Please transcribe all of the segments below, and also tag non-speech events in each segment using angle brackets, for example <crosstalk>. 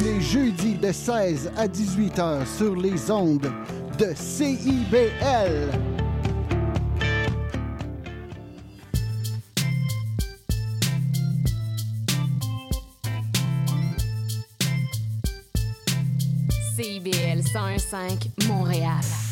les jeudis de 16 à 18 heures sur les ondes de CIBL. CIBL 101.5 Montréal.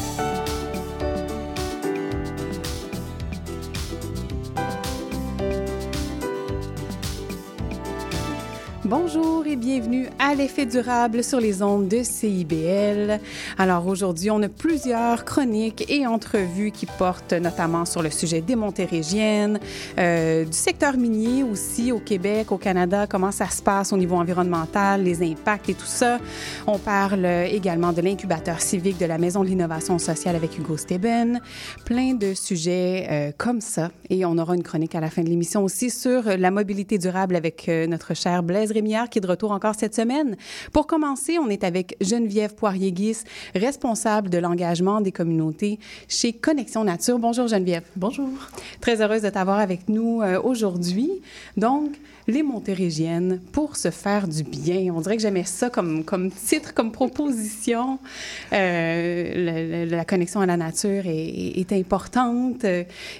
Bonjour et bienvenue à l'effet durable sur les ondes de CIBL. Alors aujourd'hui, on a plusieurs chroniques et entrevues qui portent notamment sur le sujet des montérégiennes, euh, du secteur minier aussi au Québec, au Canada, comment ça se passe au niveau environnemental, les impacts et tout ça. On parle également de l'incubateur civique de la Maison de l'innovation sociale avec Hugo Steben. Plein de sujets euh, comme ça. Et on aura une chronique à la fin de l'émission aussi sur la mobilité durable avec euh, notre cher Blaise Qui est de retour encore cette semaine. Pour commencer, on est avec Geneviève Poirier-Guis, responsable de l'engagement des communautés chez Connexion Nature. Bonjour Geneviève. Bonjour. Très heureuse de t'avoir avec nous euh, aujourd'hui. Donc, les Montérégiennes pour se faire du bien. On dirait que j'aimais ça comme, comme titre, comme proposition. Euh, la, connexion à la nature est, importante.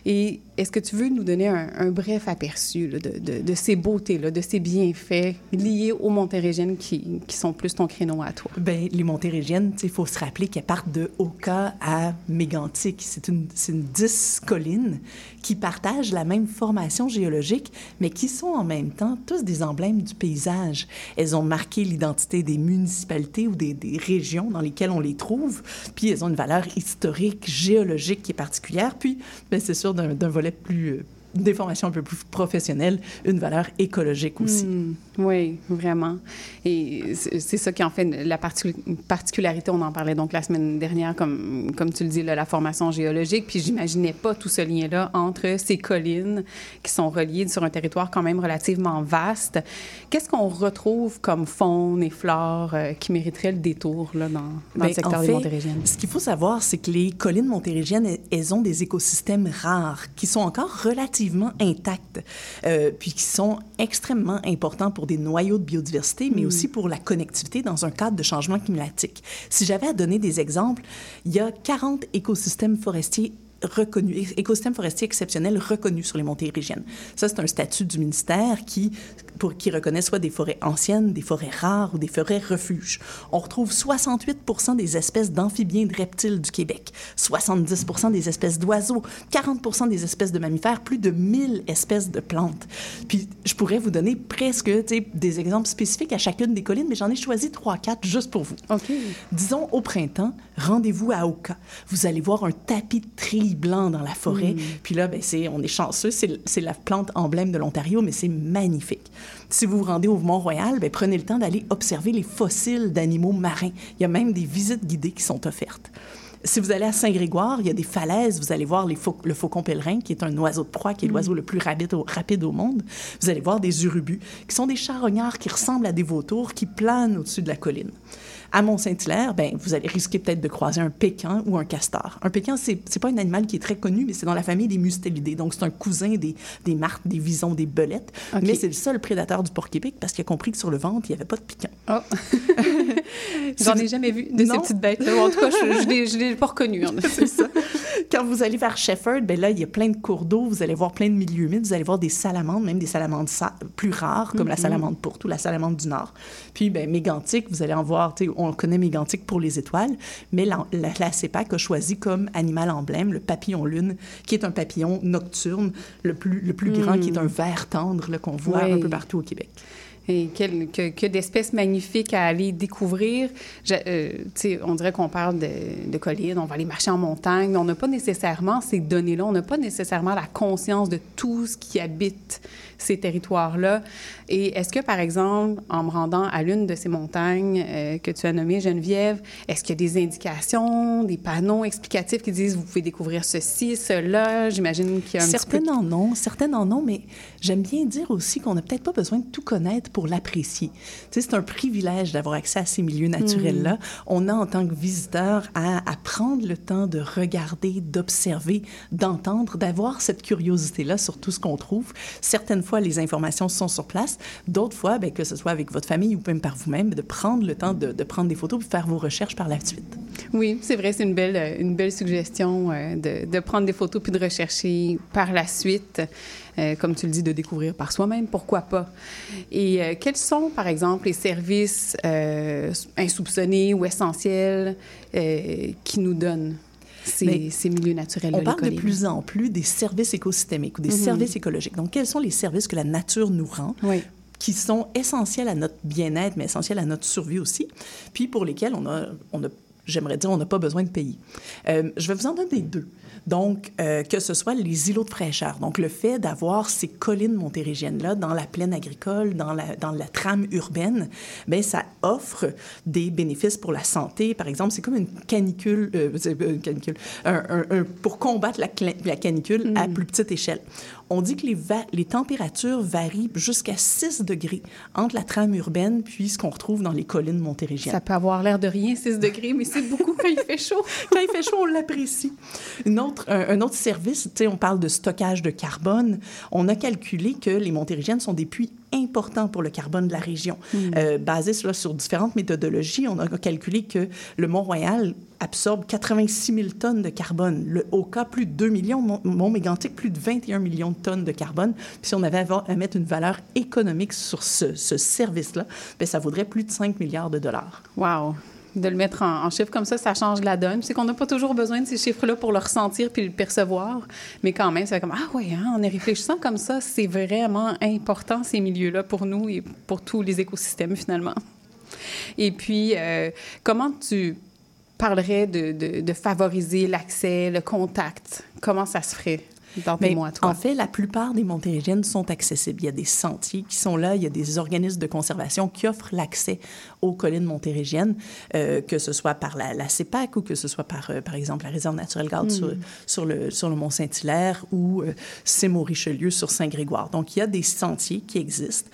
Et est-ce que tu veux nous donner un, bref aperçu de, de, de, ces beautés-là, de ces bienfaits liés aux Montérégiennes qui, qui sont plus ton créneau à toi? Bien, les Montérégiennes, il faut se rappeler qu'elles partent de Oka à Mégantic. C'est une, une 10 collines qui partagent la même formation géologique, mais qui sont en même temps tous des emblèmes du paysage. Elles ont marqué l'identité des municipalités ou des, des, régions dans lesquelles on les trouve, puis elles ont une valeur historique, géologique qui est particulière, puis ben, c'est sûr d'un volet plus des formations un peu plus professionnelles, une valeur écologique aussi. Mmh, oui, vraiment. Et c'est ça qui en fait la particularité, on en parlait donc la semaine dernière, comme, comme tu le dis, là, la formation géologique, puis j'imaginais pas tout ce lien-là entre ces collines qui sont reliées sur un territoire quand même relativement vaste. Qu'est-ce qu'on retrouve comme faune et flore euh, qui mériterait le détour là, dans, dans Bien, le secteur en des fait, Montérégiennes? Ce qu'il faut savoir, c'est que les collines montérégiennes, elles ont des écosystèmes rares qui sont encore relativement intacts, euh, puis qui sont extrêmement importants pour des noyaux de biodiversité, mais Mm. aussi pour la connectivité dans un cadre de changement climatique. Si j'avais à donner des exemples, il y a 40 écosystèmes forestiers reconnus, écosystèmes forestiers exceptionnels reconnus sur les Montérégiennes. Ça, c'est un statut du ministère qui, pour, qui reconnaît soit des forêts anciennes, des forêts rares ou des forêts refuges. On retrouve 68 des espèces d'amphibiens et de reptiles du Québec, 70 des espèces d'oiseaux, 40 des espèces de mammifères, plus de 1000 espèces de plantes. Puis, je pourrais vous donner presque des exemples spécifiques à chacune des collines, mais j'en ai choisi 3-4 juste pour vous. OK. Disons, au printemps, rendez-vous à Oka. Vous allez voir un tapis de trilles blanc dans la forêt. Mm. Puis là, ben, c'est, on est chanceux, c'est, c'est la plante emblème de l'Ontario, mais c'est magnifique. Si vous vous rendez au Mont-Royal, ben, prenez le temps d'aller observer les fossiles d'animaux marins. Il y a même des visites guidées qui sont offertes. Si vous allez à Saint-Grégoire, il y a des falaises, vous allez voir les le faucon pèlerin, qui est un oiseau de proie, qui est l'oiseau le plus rapide au, rapide au monde. Vous allez voir des urubus, qui sont des charognards qui ressemblent à des vautours qui planent au-dessus de la colline. À Mont-Saint-Hilaire, ben, vous allez risquer peut-être de croiser un pécan ou un castor. Un pécan, c'est n'est pas un animal qui est très connu, mais c'est dans la famille des mustélidés. Donc, c'est un cousin des, des martres, des visons, des belettes. Mais c'est le seul prédateur du porc-épic parce qu'il a compris que sur le ventre, il n'y avait pas de piquant. Oh. J'en ai jamais vu de Non. ces petites bêtes-là? En tout cas, je ne l'ai pas reconnu. hein. <laughs> c'est ça. Quand vous allez vers Shefford, ben là, il y a plein de cours d'eau, vous allez voir plein de milieux humides, vous allez voir des salamandres, même des salamandres sa- plus rares, comme la salamandre pourte ou la salamandre du Nord. Puis, ben, mégantic, vous allez en voir, tu sais, on connaît mégantic pour les étoiles, mais la, la, la CEPAC a choisi comme animal emblème le papillon lune, qui est un papillon nocturne, le plus, le plus grand, qui est un vert tendre qu'on voit Oui. un peu partout au Québec. Et quel- que, que d'espèces magnifiques à aller découvrir. Je- euh, on dirait qu'on parle de, de collines, on va aller marcher en montagne, mais on n'a pas nécessairement ces données-là, on n'a pas nécessairement la conscience de tout ce qui habite ces territoires-là. Et est-ce que, par exemple, en me rendant à l'une de ces montagnes euh, que tu as nommées, Geneviève, est-ce qu'il y a des indications, des panneaux explicatifs qui disent vous pouvez découvrir ceci, cela? J'imagine qu'il y a un petit peu... Certaines en ont, certaines en ont, mais j'aime bien dire aussi qu'on n'a peut-être pas besoin de tout connaître pour l'apprécier. Tu sais, c'est un privilège d'avoir accès à ces milieux naturels-là. On a, en tant que visiteur, à, à prendre le temps de regarder, d'observer, d'entendre, d'avoir cette curiosité-là sur tout ce qu'on trouve. Certaines fois, les informations sont sur place. D'autres fois, ben, que ce soit avec votre famille ou même par vous-même, de prendre le temps de, de prendre des photos puis faire vos recherches par la suite. Oui, c'est vrai, c'est une belle, euh, une belle suggestion euh, de, de prendre des photos puis de rechercher par la suite. Euh, comme tu le dis, de découvrir par soi-même, pourquoi pas. Et quels sont, par exemple, les services insoupçonnés ou essentiels qui nous donnent? Ces, ces milieux naturels On parle de plus en plus des services écosystémiques ou des services écologiques. Donc, quels sont les services que la nature nous rend? Oui. qui sont essentiels à notre bien-être, mais essentiels à notre survie aussi, puis pour lesquels on a, on a j'aimerais dire, on n'a pas besoin de payer. Euh, je vais vous en donner deux. Donc, euh, que ce soit les îlots de fraîcheur, donc le fait d'avoir ces collines montérégiennes-là dans la plaine agricole, dans la, dans la trame urbaine, bien, ça offre des bénéfices pour la santé. Par exemple, c'est comme une canicule, euh, une canicule un- un- un- pour combattre la, la canicule à plus petite échelle. On dit que les, va- les températures varient jusqu'à 6 degrés entre la trame urbaine puis ce qu'on retrouve dans les collines montérégiennes. Ça peut avoir l'air de rien, 6 degrés, mais c'est beaucoup quand il fait chaud. <laughs> Quand il fait chaud, on l'apprécie. Autre, un, un autre service, tu sais, on parle de stockage de carbone. On a calculé que les montérégiennes sont des puits importants pour le carbone de la région. Euh, basé sur, sur différentes méthodologies, on a calculé que le Mont-Royal absorbe 86 000 tonnes de carbone. Le Oka, plus de 2 millions. Mont- Mont-Mégantic, plus de 21 millions de tonnes de carbone. Puis si on avait à, mettre une valeur économique sur ce, ce service-là, bien, ça vaudrait plus de 5 milliards de dollars. Wow! De le mettre en, en chiffres comme ça, ça change la donne. C'est qu'on n'a pas toujours besoin de ces chiffres-là pour le ressentir puis le percevoir, mais quand même, c'est comme ah ouais, hein, en y réfléchissant comme ça, c'est vraiment important ces milieux-là pour nous et pour tous les écosystèmes finalement. Et puis, euh, comment tu parlerais de, de- de favoriser l'accès, le contact Comment ça se ferait dans tes mots à toi? en fait, la plupart des montérégiennes sont accessibles. Il y a des sentiers qui sont là, il y a des organismes de conservation qui offrent l'accès aux collines montérégiennes, euh, que ce soit par la, la CEPAC ou que ce soit par, euh, par exemple, la réserve naturelle garde sur, sur, le, sur le Mont-Saint-Hilaire ou euh, Sémaux-Richelieu sur Saint-Grégoire. Donc, il y a des sentiers qui existent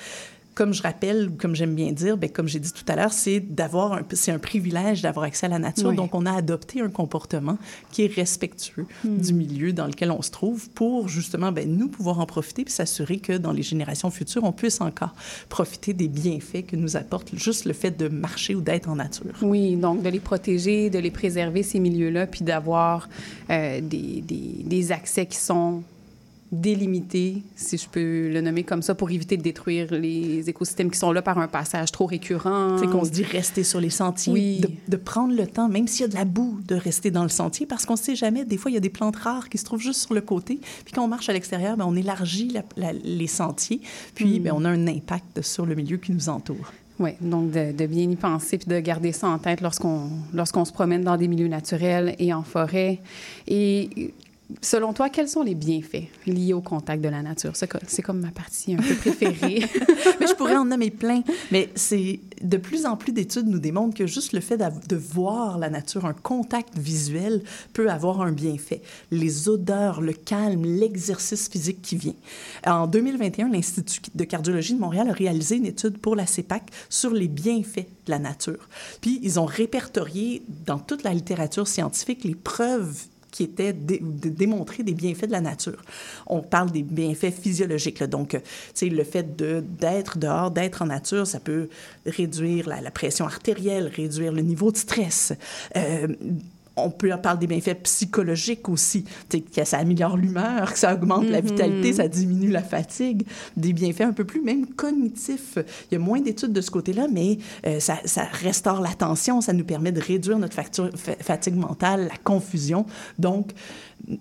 comme je rappelle, comme j'aime bien dire, ben, comme j'ai dit tout à l'heure, c'est d'avoir un, c'est un privilège d'avoir accès à la nature. Oui. Donc, on a adopté un comportement qui est respectueux du milieu dans lequel on se trouve pour justement, ben, nous pouvoir en profiter puis s'assurer que dans les générations futures, on puisse encore profiter des bienfaits que nous apporte juste le fait de marcher ou d'être en nature. Oui, donc de les protéger, de les préserver, ces milieux-là, puis d'avoir euh, des, des, des accès qui sont délimités, si je peux le nommer comme ça, pour éviter de détruire les écosystèmes qui sont là par un passage trop récurrent. C'est qu'on se dit rester sur les sentiers, Oui. de, de prendre le temps, même s'il y a de la boue, de rester dans le sentier, parce qu'on ne sait jamais, des fois, il y a des plantes rares qui se trouvent juste sur le côté. Puis quand on marche à l'extérieur, ben, on élargit la- la- les sentiers, puis ben, on a un impact sur le milieu qui nous entoure. Oui, donc de, de bien y penser puis de garder ça en tête lorsqu'on lorsqu'on se promène dans des milieux naturels et en forêt. Et selon toi, quels sont les bienfaits liés au contact de la nature? C'est co- c'est comme ma partie un peu préférée. <laughs> <laughs> mais je pourrais en nommer plein. Mais c'est de plus en plus d'études nous démontrent que juste le fait de voir la nature, un contact visuel peut avoir un bienfait. Les odeurs, le calme, l'exercice physique qui vient. En 2021, l'Institut de cardiologie de Montréal a réalisé une étude pour la CEPAC sur les bienfaits de la nature. Puis ils ont répertorié dans toute la littérature scientifique les preuves qui étaient dé- de démontrer des bienfaits de la nature. On parle des bienfaits physiologiques. là. Donc, euh, le fait d'être dehors, d'être en nature, ça peut réduire la, la pression artérielle, réduire le niveau de stress. Euh, on peut parler des bienfaits psychologiques aussi, que ça améliore l'humeur, que ça augmente la vitalité, ça diminue la fatigue, des bienfaits un peu plus même cognitifs. Il y a moins d'études de ce côté-là, mais euh, ça, ça restaure l'attention, ça nous permet de réduire notre facture- fa- fatigue mentale, la confusion. Donc,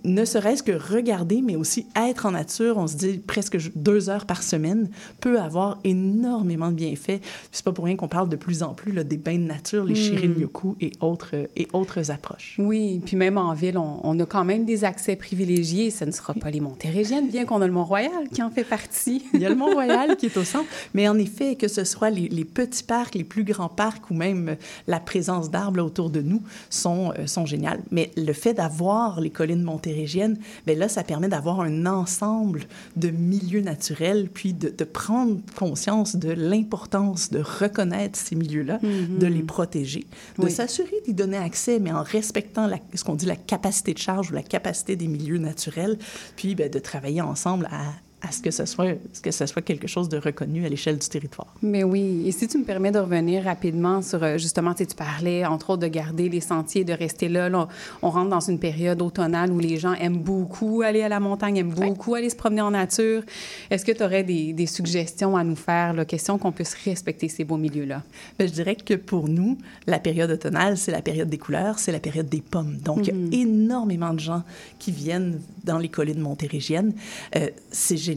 ne serait-ce que regarder, mais aussi être en nature, on se dit presque deux heures par semaine, peut avoir énormément de bienfaits. C'est pas pour rien qu'on parle de plus en plus là, des bains de nature, les Shirin-yoku et autres, et autres approches. proche. Oui, puis même en ville, on, on, a quand même des accès privilégiés. Ce ne sera pas les Montérégiennes, bien qu'on a le Mont-Royal qui en fait partie. <laughs> Il y a le Mont-Royal qui est au centre. Mais en effet, que ce soit les, les, petits parcs, les plus grands parcs ou même la présence d'arbres autour de nous sont, euh, sont géniales. Mais le fait d'avoir les collines montérégiennes, bien là, ça permet d'avoir un ensemble de milieux naturels, puis de, de prendre conscience de l'importance de reconnaître ces milieux-là, mm -hmm. de les protéger, de oui. s'assurer d'y donner accès, mais en respectant la, ce qu'on dit la capacité de charge ou la capacité des milieux naturels, puis bien, de travailler ensemble à, à ce que ce soit, que ce soit quelque chose de reconnu à l'échelle du territoire. Mais oui, et si tu me permets de revenir rapidement sur, euh, justement, tu, sais, tu parlais, entre autres, de garder les sentiers, de rester là. là on, on, rentre dans une période automnale où les gens aiment beaucoup aller à la montagne, aiment beaucoup ouais. aller se promener en nature. Est-ce que tu aurais des, des, suggestions à nous faire, la question qu'on puisse respecter ces beaux milieux-là? Bien, je dirais que pour nous, la période automnale, c'est la période des couleurs, c'est la période des pommes. Donc, mm -hmm. il y a énormément de gens qui viennent dans les collines montérégiennes. Euh, c'est génial,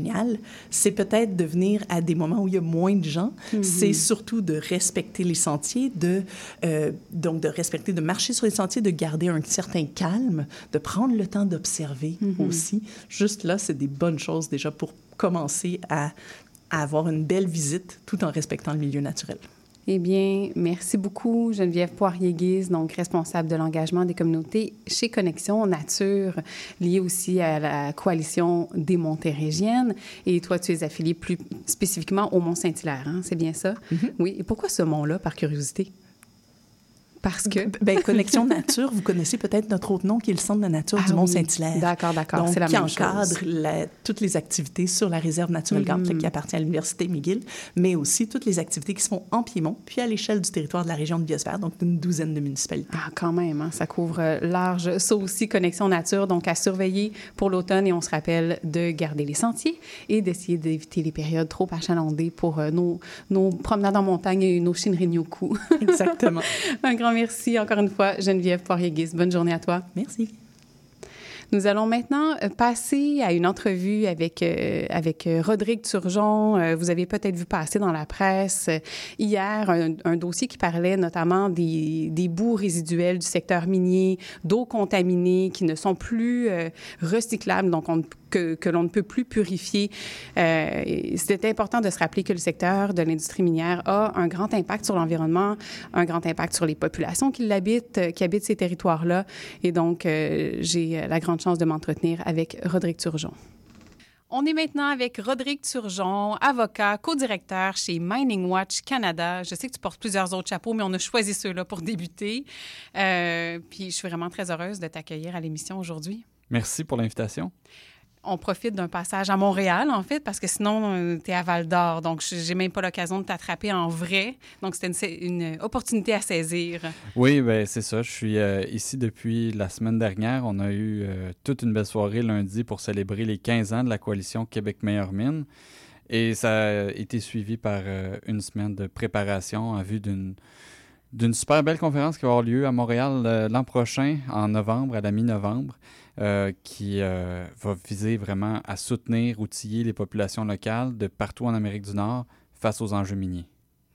c'est peut-être de venir à des moments où il y a moins de gens. Mm -hmm. C'est surtout de respecter les sentiers, de, euh, donc de respecter, de marcher sur les sentiers, de garder un certain calme, de prendre le temps d'observer mm -hmm. aussi. Juste là, c'est des bonnes choses déjà pour commencer à, à avoir une belle visite tout en respectant le milieu naturel. Eh bien, merci beaucoup, Geneviève Poirier-Guise, donc responsable de l'engagement des communautés chez Connexion Nature, liée aussi à la coalition des Montérégiennes. Et toi, tu es affilié plus spécifiquement au Mont-Saint-Hilaire, hein? c'est bien ça? Mm -hmm. Oui. Et pourquoi ce mont-là, par curiosité? Parce que... Ben, Connexion Nature, vous connaissez peut-être notre autre nom qui est le Centre de nature ah, du Mont-Saint-Hilaire. Oui. D'accord, d'accord, c'est la qui même encadre la, toutes les activités sur la réserve naturelle mm -hmm. qui appartient à l'Université McGill, mais aussi toutes les activités qui se font en Piémont, puis à l'échelle du territoire de la région de Biosphère, donc d'une douzaine de municipalités. Ah, quand même, hein, ça couvre large. Ça aussi, Connexion Nature, donc à surveiller pour l'automne, et on se rappelle de garder les sentiers et d'essayer d'éviter les périodes trop achalandées pour euh, nos, nos promenades en montagne et nos Shinrin-yoku. Exactement. <laughs> Un grand merci encore une fois, Geneviève Poirier-Guise. Bonne journée à toi. Merci. Nous allons maintenant passer à une entrevue avec, euh, avec Rodrigue Turgeon. Euh, vous avez peut-être vu passer dans la presse euh, hier un, un, dossier qui parlait notamment des, des bouts résiduels du secteur minier, d'eau contaminée qui ne sont plus euh, recyclables, donc on, que, que l'on ne peut plus purifier. C'était important de se rappeler que le secteur de l'industrie minière a un grand impact sur l'environnement, un grand impact sur les populations qui l'habitent, qui habitent ces territoires-là. Et donc, j'ai la grande chance de m'entretenir avec Rodrigue Turgeon. On est maintenant avec Rodrigue Turgeon, avocat, co-directeur chez Mining Watch Canada. Je sais que tu portes plusieurs autres chapeaux, mais on a choisi ceux-là pour débuter. Euh, puis je suis vraiment très heureuse de t'accueillir à l'émission aujourd'hui. Merci pour l'invitation on profite d'un passage à Montréal, en fait, parce que sinon, euh, tu es à Val d'Or. Donc, j'ai même pas l'occasion de t'attraper en vrai. Donc, c'était une, une, opportunité à saisir. Oui, ben c'est ça. Je suis euh, ici depuis la semaine dernière. On a eu euh, toute une belle soirée lundi pour célébrer les 15 ans de la coalition Québec Meilleure Mine. Et ça a été suivi par euh, une semaine de préparation en vue d'une d'une super belle conférence qui va avoir lieu à Montréal euh, l'an prochain, en novembre, à la mi-novembre. Euh, qui euh, va viser vraiment à soutenir, outiller les populations locales de partout en Amérique du Nord face aux enjeux miniers.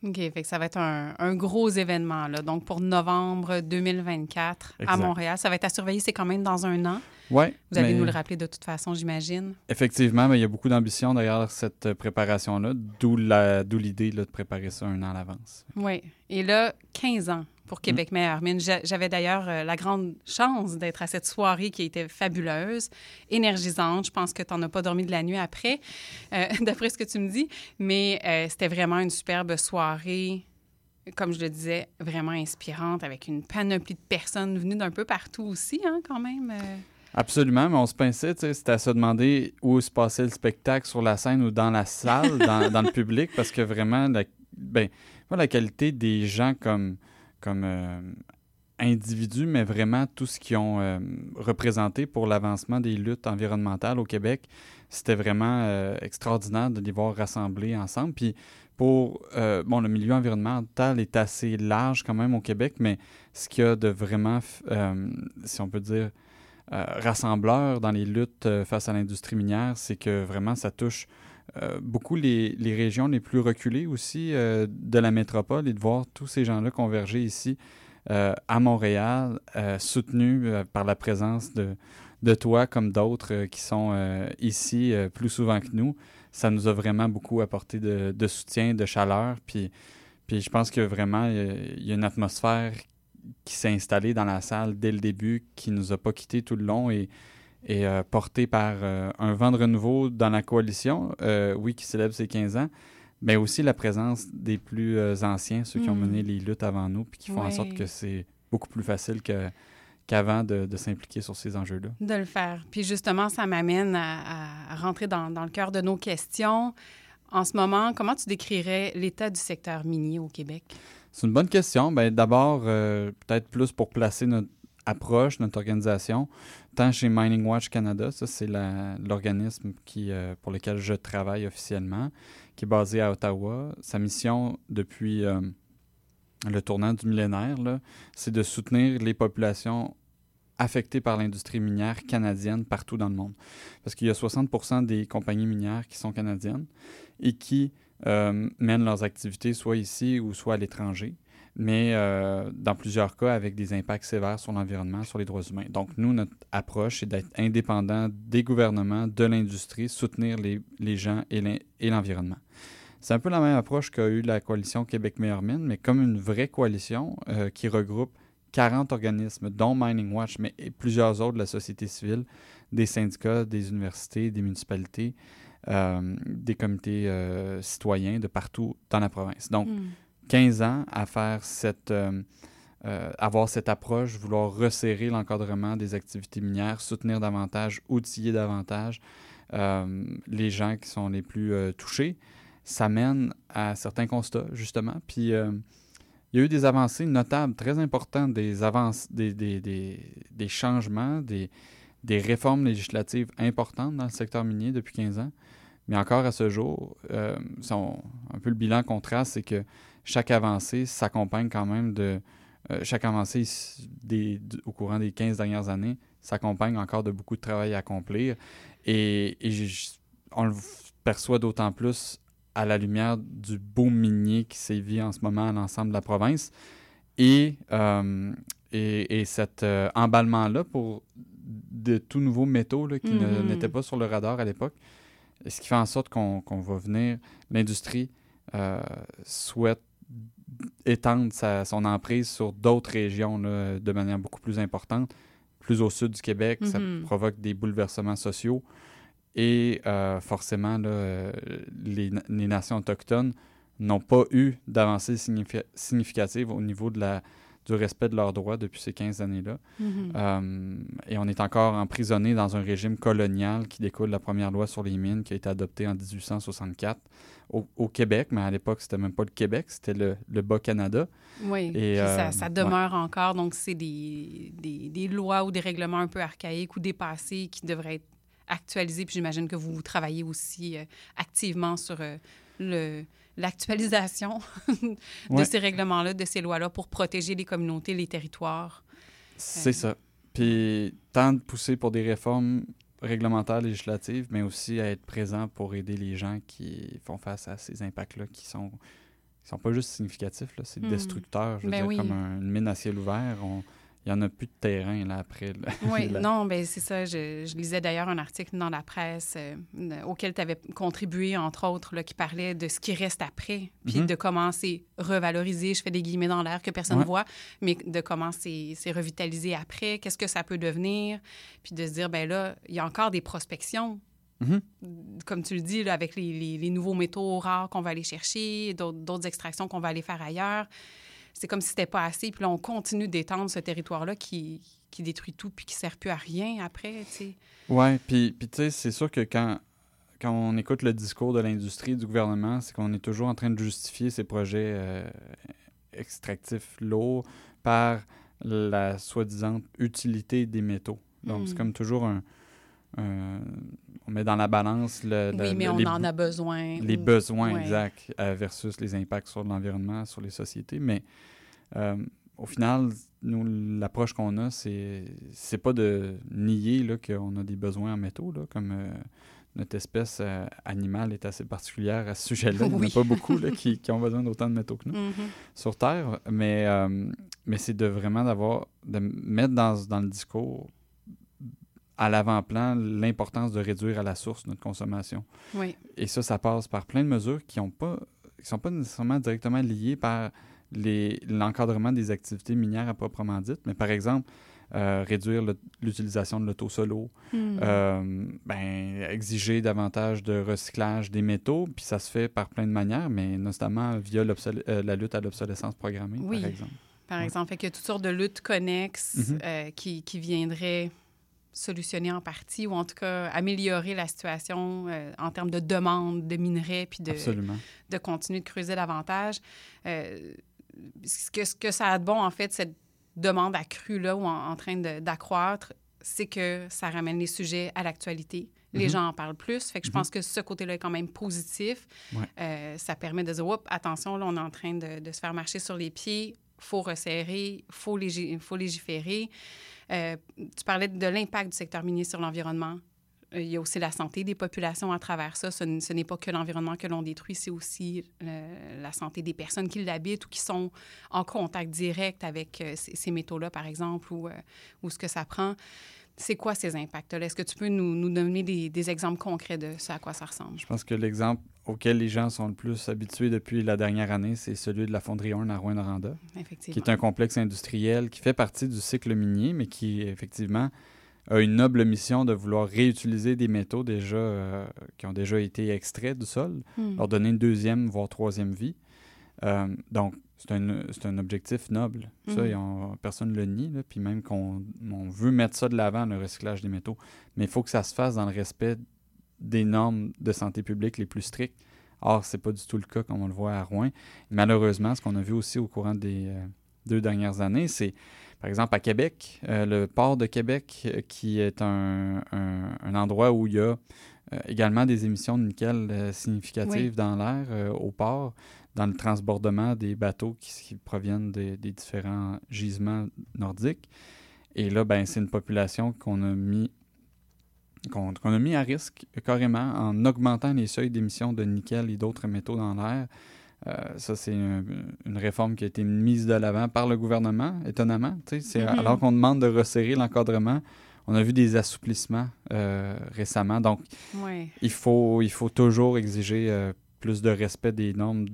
OK, fait que ça va être un, un gros événement, là. Donc, pour novembre 2024 exact. à Montréal. Ça va être à surveiller, c'est quand même dans un an. Oui. Vous allez mais... nous le rappeler de toute façon, j'imagine. Effectivement, mais il y a beaucoup d'ambition derrière cette préparation-là, d'où l'idée de préparer ça un an à l'avance. Oui. Et là, 15 ans pour Québec mmh. Meilleure Mine. J'avais d'ailleurs euh, la grande chance d'être à cette soirée qui été fabuleuse, énergisante. Je pense que tu n'en as pas dormi de la nuit après, euh, <laughs> d'après ce que tu me dis. Mais euh, c'était vraiment une superbe soirée, comme je le disais, vraiment inspirante, avec une panoplie de personnes venues d'un peu partout aussi, hein, quand même. Absolument, mais on se pinçait, c'était à se demander où se passait le spectacle, sur la scène ou dans la salle, dans, dans, le public, parce que vraiment, la, ben, la qualité des gens comme comme euh, individus, mais vraiment tout ce qu'ils ont euh, représenté pour l'avancement des luttes environnementales au Québec. C'était vraiment euh, extraordinaire de les voir rassemblés ensemble. Puis pour, bon, le milieu environnemental est assez large quand même au Québec, mais ce qu'il y a de vraiment, si on peut dire, rassembleur dans les luttes face à l'industrie minière, c'est que vraiment ça touche euh, beaucoup les, régions les plus reculées aussi euh, de la métropole et de voir tous ces gens-là converger ici euh, à Montréal, soutenu euh, par la présence de, de toi comme d'autres qui sont ici plus souvent que nous. Ça nous a vraiment beaucoup apporté de, soutien, de chaleur. Puis, puis je pense que vraiment, il y a- une atmosphère qui s'est installée dans la salle dès le début, qui nous a pas quittés tout le long et euh, portée par euh, un vent de renouveau dans la coalition, euh, oui, qui célèbre ses 15 ans, mais aussi la présence des plus anciens, ceux qui ont Mm. mené les luttes avant nous, puis qui font en sorte que c'est beaucoup plus facile que- qu'avant de, de s'impliquer sur ces enjeux-là. De le faire. Puis justement, ça m'amène à, à rentrer dans, dans le cœur de nos questions. En ce moment, comment tu décrirais l'état du secteur minier au Québec? C'est une bonne question. Ben, D'abord, peut-être plus pour placer notre approche, notre organisation, tant chez Mining Watch Canada, ça c'est l'organisme euh, pour lequel je travaille officiellement, qui est basé à Ottawa. Sa mission depuis euh, le tournant du millénaire, c'est de soutenir les populations affectées par l'industrie minière canadienne partout dans le monde. Parce qu'il y a 60% des compagnies minières qui sont canadiennes et qui euh, mènent leurs activités soit ici ou soit à l'étranger, mais euh, dans plusieurs cas avec des impacts sévères sur l'environnement, sur les droits humains. Donc, nous, notre approche, c'est d'être indépendant des gouvernements, de l'industrie, soutenir les, les gens et l'en- et l'environnement. C'est un peu la même approche qu'a eu la coalition Québec Meilleure Mine, mais comme une vraie coalition euh, qui regroupe 40 organismes, dont Mining Watch, mais et plusieurs autres de la société civile, des syndicats, des universités, des municipalités, euh, des comités citoyens de partout dans la province. Donc, 15 ans à faire cette, euh, euh, avoir cette approche, vouloir resserrer l'encadrement des activités minières, soutenir davantage, outiller davantage euh, les gens qui sont les plus touchés, ça mène à certains constats, justement. Puis, il y a eu des avancées notables, très importantes, des, avances, des, des, des, changements, des, des réformes législatives importantes dans le secteur minier depuis 15 ans. Mais encore à ce jour, euh, un peu le bilan qu'on trace, c'est que chaque avancée s'accompagne quand même de... euh, chaque avancée des, au courant des 15 dernières années s'accompagne encore de beaucoup de travail à accomplir. Et, on le perçoit d'autant plus à la lumière du beau minier qui sévit en ce moment à l'ensemble de la province. Et, euh, et, et cet euh, emballement-là pour de tout nouveaux métaux là, qui Mhm. n'étaient pas sur le radar à l'époque, ce qui fait en sorte qu'on va venir, l'industrie euh, souhaite étendre sa- son emprise sur d'autres régions là, de manière beaucoup plus importante. Plus au sud du Québec, ça Mhm. provoque des bouleversements sociaux. Et euh, forcément, là, les, les nations autochtones n'ont pas eu d'avancée signifi- significative au niveau de la, du respect de leurs droits depuis ces 15 années-là. Mhm. Euh, et on est encore emprisonné dans un régime colonial qui découle de la première loi sur les mines qui a été adoptée en 1864 au, au Québec, mais à l'époque, c'était même pas le Québec, c'était le, le Bas-Canada. Oui, Et, puis ça, euh, ça ouais. demeure encore. Donc, c'est des, des, des lois ou des règlements un peu archaïques ou dépassés qui devraient être actualisés. Puis j'imagine que vous travaillez aussi euh, activement sur le l'actualisation <laughs> de Ouais. ces règlements-là, de ces lois-là pour protéger les communautés, les territoires. C'est ça. Puis, tant de pousser pour des réformes réglementaires, législatives, mais aussi à être présent pour aider les gens qui font face à ces impacts-là qui sont qui sont pas juste significatifs, c'est Hmm. destructeurs. Je veux Ben dire, oui. comme un- une mine à ciel ouvert, on- il y en a plus de terrain là, après. là. <laughs> Oui, non, ben c'est ça. Je, je lisais d'ailleurs un article dans la presse euh, auquel tu avais contribué, entre autres, là, qui parlait de ce qui reste après, puis Mhm. de comment c'est revalorisé. Je fais des guillemets dans l'air que personne ne Ouais. voit, mais de comment c'est revitalisé après, qu'est-ce que ça peut devenir, puis de se dire, ben là, il y a encore des prospections. Mhm. Comme tu le dis, là, avec les, les- les nouveaux métaux rares qu'on va aller chercher, d'autres extractions qu'on va aller faire ailleurs. C'est comme si c'était pas assez. Puis là, on continue d'étendre ce territoire-là qui, qui détruit tout puis qui sert plus à rien après, tu sais. Ouais, puis, puis tu sais, c'est sûr que quand, quand on écoute le discours de l'industrie, du gouvernement, c'est qu'on est toujours en train de justifier ces projets euh, extractifs lourds par la soi-disant utilité des métaux. Donc, c'est Mm. comme toujours un, un- On met dans la balance le, le- oui, mais le- on les, en a besoin. les ou- besoins ouais. exacts euh, versus les impacts sur l'environnement, sur les sociétés. Mais euh, au final, nous, l'approche qu'on a, c'est c'est pas de nier là, qu'on a des besoins en métaux, là, comme euh, notre espèce euh, animale est assez particulière à ce sujet-là. Il n'y en a pas beaucoup là, <laughs> qui, qui ont besoin d'autant de métaux que nous Mhm. sur Terre, mais, euh, mais c'est de vraiment d'avoir, de mettre dans, dans le discours à l'avant-plan l'importance de réduire à la source notre consommation. Oui. Et ça, ça passe par plein de mesures qui ne sont pas nécessairement directement liées par l'encadrement des activités minières à proprement dites, mais par exemple, euh, réduire l'utilisation de l'auto-solo, Mhm. euh, ben, exiger davantage de recyclage des métaux, puis ça se fait par plein de manières, mais notamment via euh, la lutte à l'obsolescence programmée, Oui. par exemple. Par Ouais. exemple, fait qu'il y a toutes sortes de luttes connexes Mhm. euh, qui, qui viendraient solutionner en partie ou en tout cas améliorer la situation euh, en termes de demande de minerais puis de, Absolument. de continuer de creuser davantage. Euh, ce, que, ce que ça a de bon, en fait, cette demande accrue-là ou en, en train d'accroître, c'est que ça ramène les sujets à l'actualité. Les Mhm. gens en parlent plus. Fait que je Mhm. pense que ce côté-là est quand même positif. Ouais. Euh, ça permet de dire, Oups, attention, là, on est en train de, de se faire marcher sur les pieds. faut resserrer, il faut, faut légiférer. Euh, tu parlais de l'impact du secteur minier sur l'environnement. Euh, Il y a aussi la santé des populations à travers ça. Ce, n'est pas que l'environnement que l'on détruit, c'est aussi euh, la santé des personnes qui l'habitent ou qui sont en contact direct avec ces, métaux-là, par exemple, ou ce que ça prend. C'est quoi ces impacts-là? Est-ce que tu peux nous, nous donner des, des exemples concrets de ce à quoi ça ressemble? Je pense que l'exemple auquel les gens sont le plus habitués depuis la dernière année, c'est celui de la fonderie Horn à Rouyn-Noranda, qui est un complexe industriel qui fait partie du cycle minier, mais qui, effectivement, a une noble mission de vouloir réutiliser des métaux déjà, euh, qui ont déjà été extraits du sol, Hmm. leur donner une deuxième, voire troisième vie. Euh, donc, c'est un, objectif noble. Ça, Mhm. et on- personne ne le nie. là. Puis même qu'on on veut mettre ça de l'avant, le recyclage des métaux. Mais il faut que ça se fasse dans le respect des normes de santé publique les plus strictes. Or, c'est pas du tout le cas comme on le voit à Rouen. Malheureusement, ce qu'on a vu aussi au courant des euh, deux dernières années, c'est, par exemple, à Québec, euh, le port de Québec, euh, qui est un, un- un endroit où il y a également des émissions de nickel significatives Oui. dans l'air au port, dans le transbordement des bateaux qui, qui proviennent des, des différents gisements nordiques. Et là, ben, c'est une population qu'on a mis qu'on a mis à risque carrément en augmentant les seuils d'émissions de nickel et d'autres métaux dans l'air. Euh, ça, c'est un- une réforme qui a été mise de l'avant par le gouvernement, étonnamment. c'est- Mhm. Alors qu'on demande de resserrer l'encadrement, on a vu des assouplissements euh, récemment. Donc, Ouais. il faut, il faut toujours exiger euh, plus de respect des normes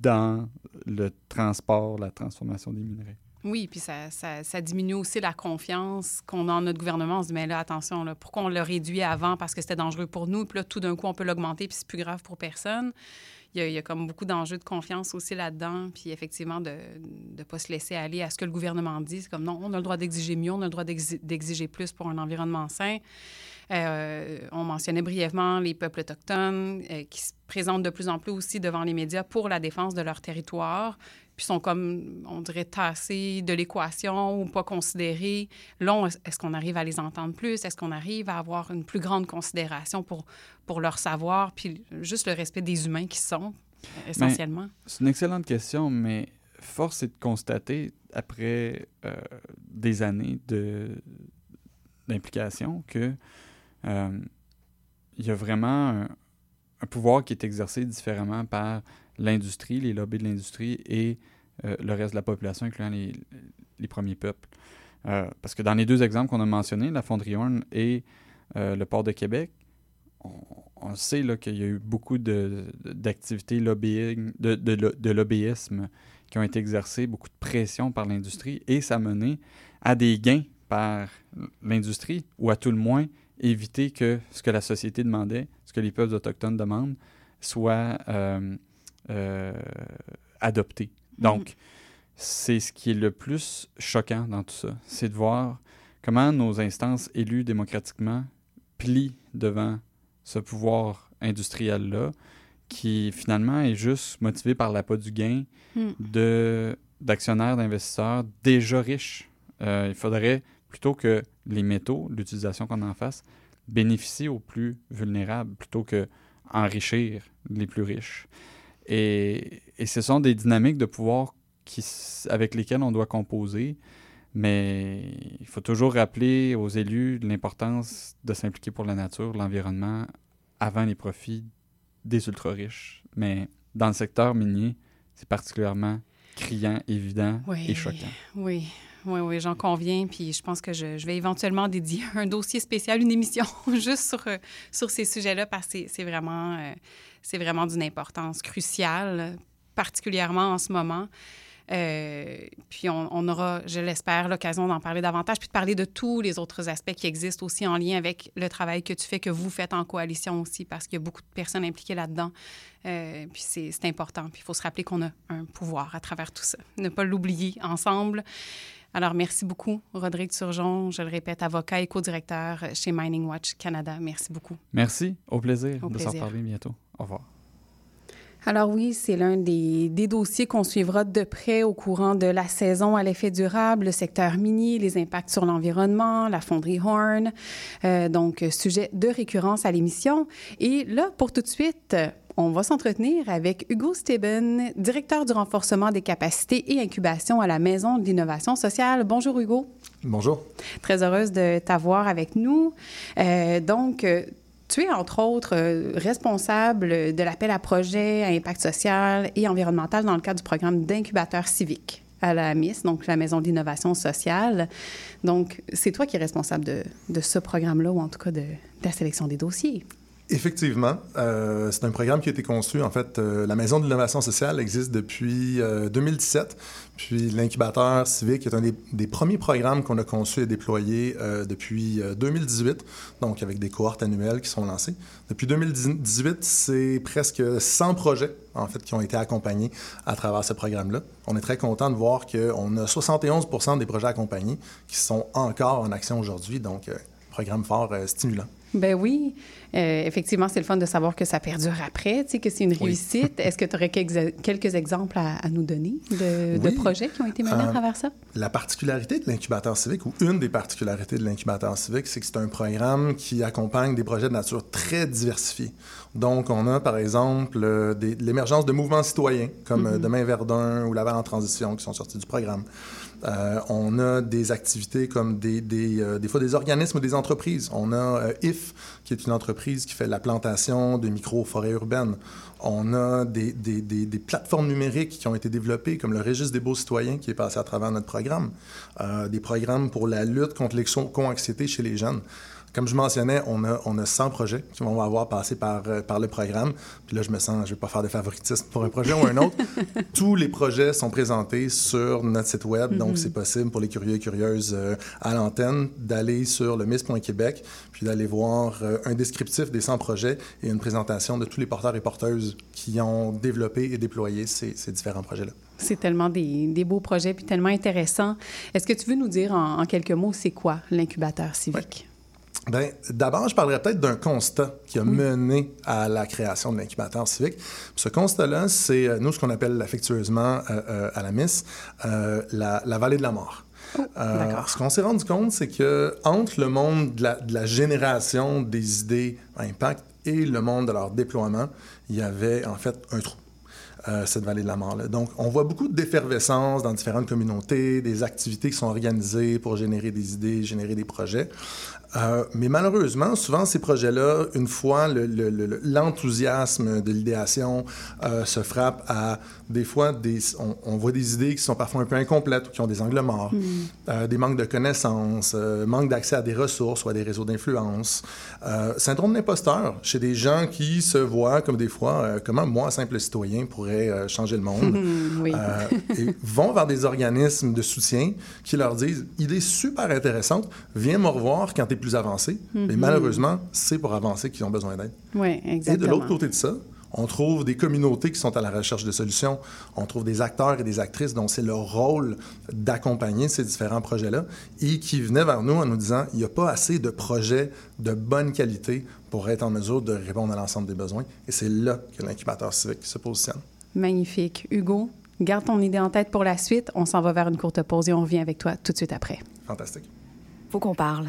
dans le transport, la transformation des minerais. Oui, puis ça, ça, diminue aussi la confiance qu'on a en notre gouvernement. On se dit, mais là, attention, là, pourquoi on l'a réduit avant? Parce que c'était dangereux pour nous, puis là, tout d'un coup, on peut l'augmenter, puis c'est plus grave pour personne. Il y a, il y a comme beaucoup d'enjeux de confiance aussi là-dedans, puis effectivement, de ne pas se laisser aller à ce que le gouvernement dit. C'est comme, non, on a le droit d'exiger mieux, on a le droit d'exi- d'exiger plus pour un environnement sain. Euh, on mentionnait brièvement les peuples autochtones euh, qui se présentent de plus en plus aussi devant les médias pour la défense de leur territoire, puis sont comme, on dirait, tassés de l'équation ou pas considérés. Là, est-ce qu'on arrive à les entendre plus? Est-ce qu'on arrive à avoir une plus grande considération pour, pour leur savoir, puis juste le respect des humains qui sont, essentiellement? C'est une excellente question, mais force est de constater, après euh, des années de, d'implication, que il y a vraiment un, pouvoir qui est exercé différemment par l'industrie, les lobbies de l'industrie et euh, le reste de la population, incluant les, les premiers peuples. Euh, parce que dans les deux exemples qu'on a mentionnés, la fonderie et euh, le port de Québec, on, sait qu'il y a eu beaucoup d'activités lobbying, de, de, de lobbyisme qui ont été exercées, beaucoup de pression par l'industrie, et ça a mené à des gains par l'industrie, ou à tout le moins éviter que ce que la société demandait, ce que les peuples autochtones demandent, soit euh, euh, adopté. Donc, c'est ce qui est le plus choquant dans tout ça, c'est de voir comment nos instances élues démocratiquement plient devant ce pouvoir industriel-là, qui finalement est juste motivé par l'appât du gain Hmm. de, d'actionnaires, d'investisseurs déjà riches. Euh, il faudrait, plutôt que les métaux, l'utilisation qu'on en fasse, bénéficier aux plus vulnérables plutôt que enrichir les plus riches. Et, et ce sont des dynamiques de pouvoir qui, avec lesquelles on doit composer, mais il faut toujours rappeler aux élus l'importance de s'impliquer pour la nature, l'environnement, avant les profits des ultra-riches. Mais dans le secteur minier, c'est particulièrement criant, évident Oui, et choquant. Oui, oui, oui, j'en conviens. Puis je pense que je, vais éventuellement dédier <laughs> un dossier spécial, une émission <laughs> juste sur, euh, sur ces sujets-là parce que c'est- vraiment, euh, vraiment d'une importance cruciale, particulièrement en ce moment. Euh, puis on, aura, je l'espère, l'occasion d'en parler davantage, puis de parler de tous les autres aspects qui existent aussi en lien avec le travail que tu fais, que vous faites en coalition aussi, parce qu'il y a beaucoup de personnes impliquées là-dedans. Puis c'est important. Puis il faut se rappeler qu'on a un pouvoir à travers tout ça. Ne pas l'oublier ensemble. Alors, merci beaucoup, Rodrigue Turgeon, je le répète, avocat et co-directeur chez Mining Watch Canada. Merci beaucoup. Merci, au plaisir Au de s'en parler bientôt. Au revoir. Alors oui, c'est l'un des, des dossiers qu'on suivra de près au courant de la saison à l'effet durable, le secteur minier, les impacts sur l'environnement, la fonderie Horn. Euh, donc, sujet de récurrence à l'émission. Et là, pour tout de suite, on va s'entretenir avec Hugo Steben, directeur du renforcement des capacités et incubation à la Maison de l'innovation sociale. Bonjour Hugo. Bonjour. Très heureuse de t'avoir avec nous. Euh, donc, euh, tu es entre autres euh, responsable de l'appel à projet à impact social et environnemental dans le cadre du programme d'incubateur civique à la MIS, donc la Maison d'innovation sociale. Donc, c'est toi qui es responsable de, de ce programme-là, ou en tout cas de, de la sélection des dossiers. Effectivement, euh, c'est un programme qui a été conçu. En fait, euh, la Maison de l'innovation sociale existe depuis euh, 2017. Puis l'incubateur civique est un des, premiers programmes qu'on a conçu et déployé euh, depuis euh, 2018, donc avec des cohortes annuelles qui sont lancées. Depuis 2018, c'est presque 100 projets, en fait, qui ont été accompagnés à travers ce programme-là. On est très content de voir qu'on a 71% des projets accompagnés qui sont encore en action aujourd'hui, donc euh, programme fort euh, stimulant. Ben oui, Euh, effectivement, c'est le fun de savoir que ça perdure après, tu sais, que c'est une Oui. réussite. Est-ce que tu aurais quelques, quelques exemples à, à nous donner de, de Oui. projets qui ont été menés à Euh, travers ça? La particularité de l'incubateur civique, ou une des particularités de l'incubateur civique, c'est que c'est un programme qui accompagne des projets de nature très diversifiée. Donc, on a, par exemple, euh, l'émergence de mouvements citoyens, comme euh, Demain Verdun ou Laval en transition, qui sont sortis du programme. Euh, on a des activités comme des, des, euh, des fois des organismes ou des entreprises. On a euh, IF, qui est une entreprise qui fait la plantation de micro-forêts urbaines. On a des, des- des- plateformes numériques qui ont été développées, comme le Registre des beaux citoyens qui est passé à travers notre programme. Euh, des programmes pour la lutte contre l'éco-anxiété chez les jeunes. Comme je mentionnais, on a, on a 100 projets qui vont avoir passé par, euh, par le programme. Puis là, je me sens, je ne vais pas faire de favoritisme pour un projet ou un autre. <laughs> Tous les projets sont présentés sur notre site web, donc c'est possible pour les curieux et curieuses euh, à l'antenne d'aller sur le miss.québec, puis d'aller voir euh, un descriptif des 100 projets et une présentation de tous les porteurs et porteuses qui ont développé et déployé ces, ces différents projets-là. C'est tellement des, des beaux projets puis tellement intéressants. Est-ce que tu veux nous dire en, en quelques mots, c'est quoi l'incubateur civique? Bien, d'abord, je parlerai peut-être d'un constat qui a mené à la création de l'incubateur civique. Ce constat-là, c'est, euh, nous, ce qu'on appelle affectueusement euh, euh, à la MIS, euh, la, la vallée de la mort. D'accord. ce qu'on s'est rendu compte, c'est que entre le monde de la, de la génération des idées à impact et le monde de leur déploiement, il y avait en fait un trou. euh, cette vallée de la mort-là. Donc, on voit beaucoup d'effervescence dans différentes communautés, des activités qui sont organisées pour générer des idées, générer des projets. Euh, mais malheureusement, souvent, ces projets-là, une fois le- le- le- l'enthousiasme de l'idéation euh, se frappe à des fois, des, on, on voit des idées qui sont parfois un peu incomplètes ou qui ont des angles morts, euh, des manques de connaissances, manque d'accès à des ressources ou à des réseaux d'influence. Syndrome d'imposteur chez des gens qui se voient comme des fois, comment moi, simple citoyen, pourrais changer le monde. Hmm, <laughs> oui. Et vont vers des organismes de soutien qui leur disent idée super intéressante, viens me revoir quand tu es plus avancé. Mais malheureusement, c'est pour avancer qu'ils ont besoin d'aide. Oui, Et exactement. de l'autre côté de ça, on trouve des communautés qui sont à la recherche de solutions. On trouve des acteurs et des actrices dont c'est leur rôle d'accompagner ces différents projets-là et qui venaient vers nous en nous disant il n'y a pas assez de projets de bonne qualité pour être en mesure de répondre à l'ensemble des besoins. Et c'est là que l'incubateur civique se positionne. Magnifique. Hugo, garde ton idée en tête pour la suite. On s'en va vers une courte pause et on revient avec toi tout de suite après. Fantastique. Faut qu'on parle.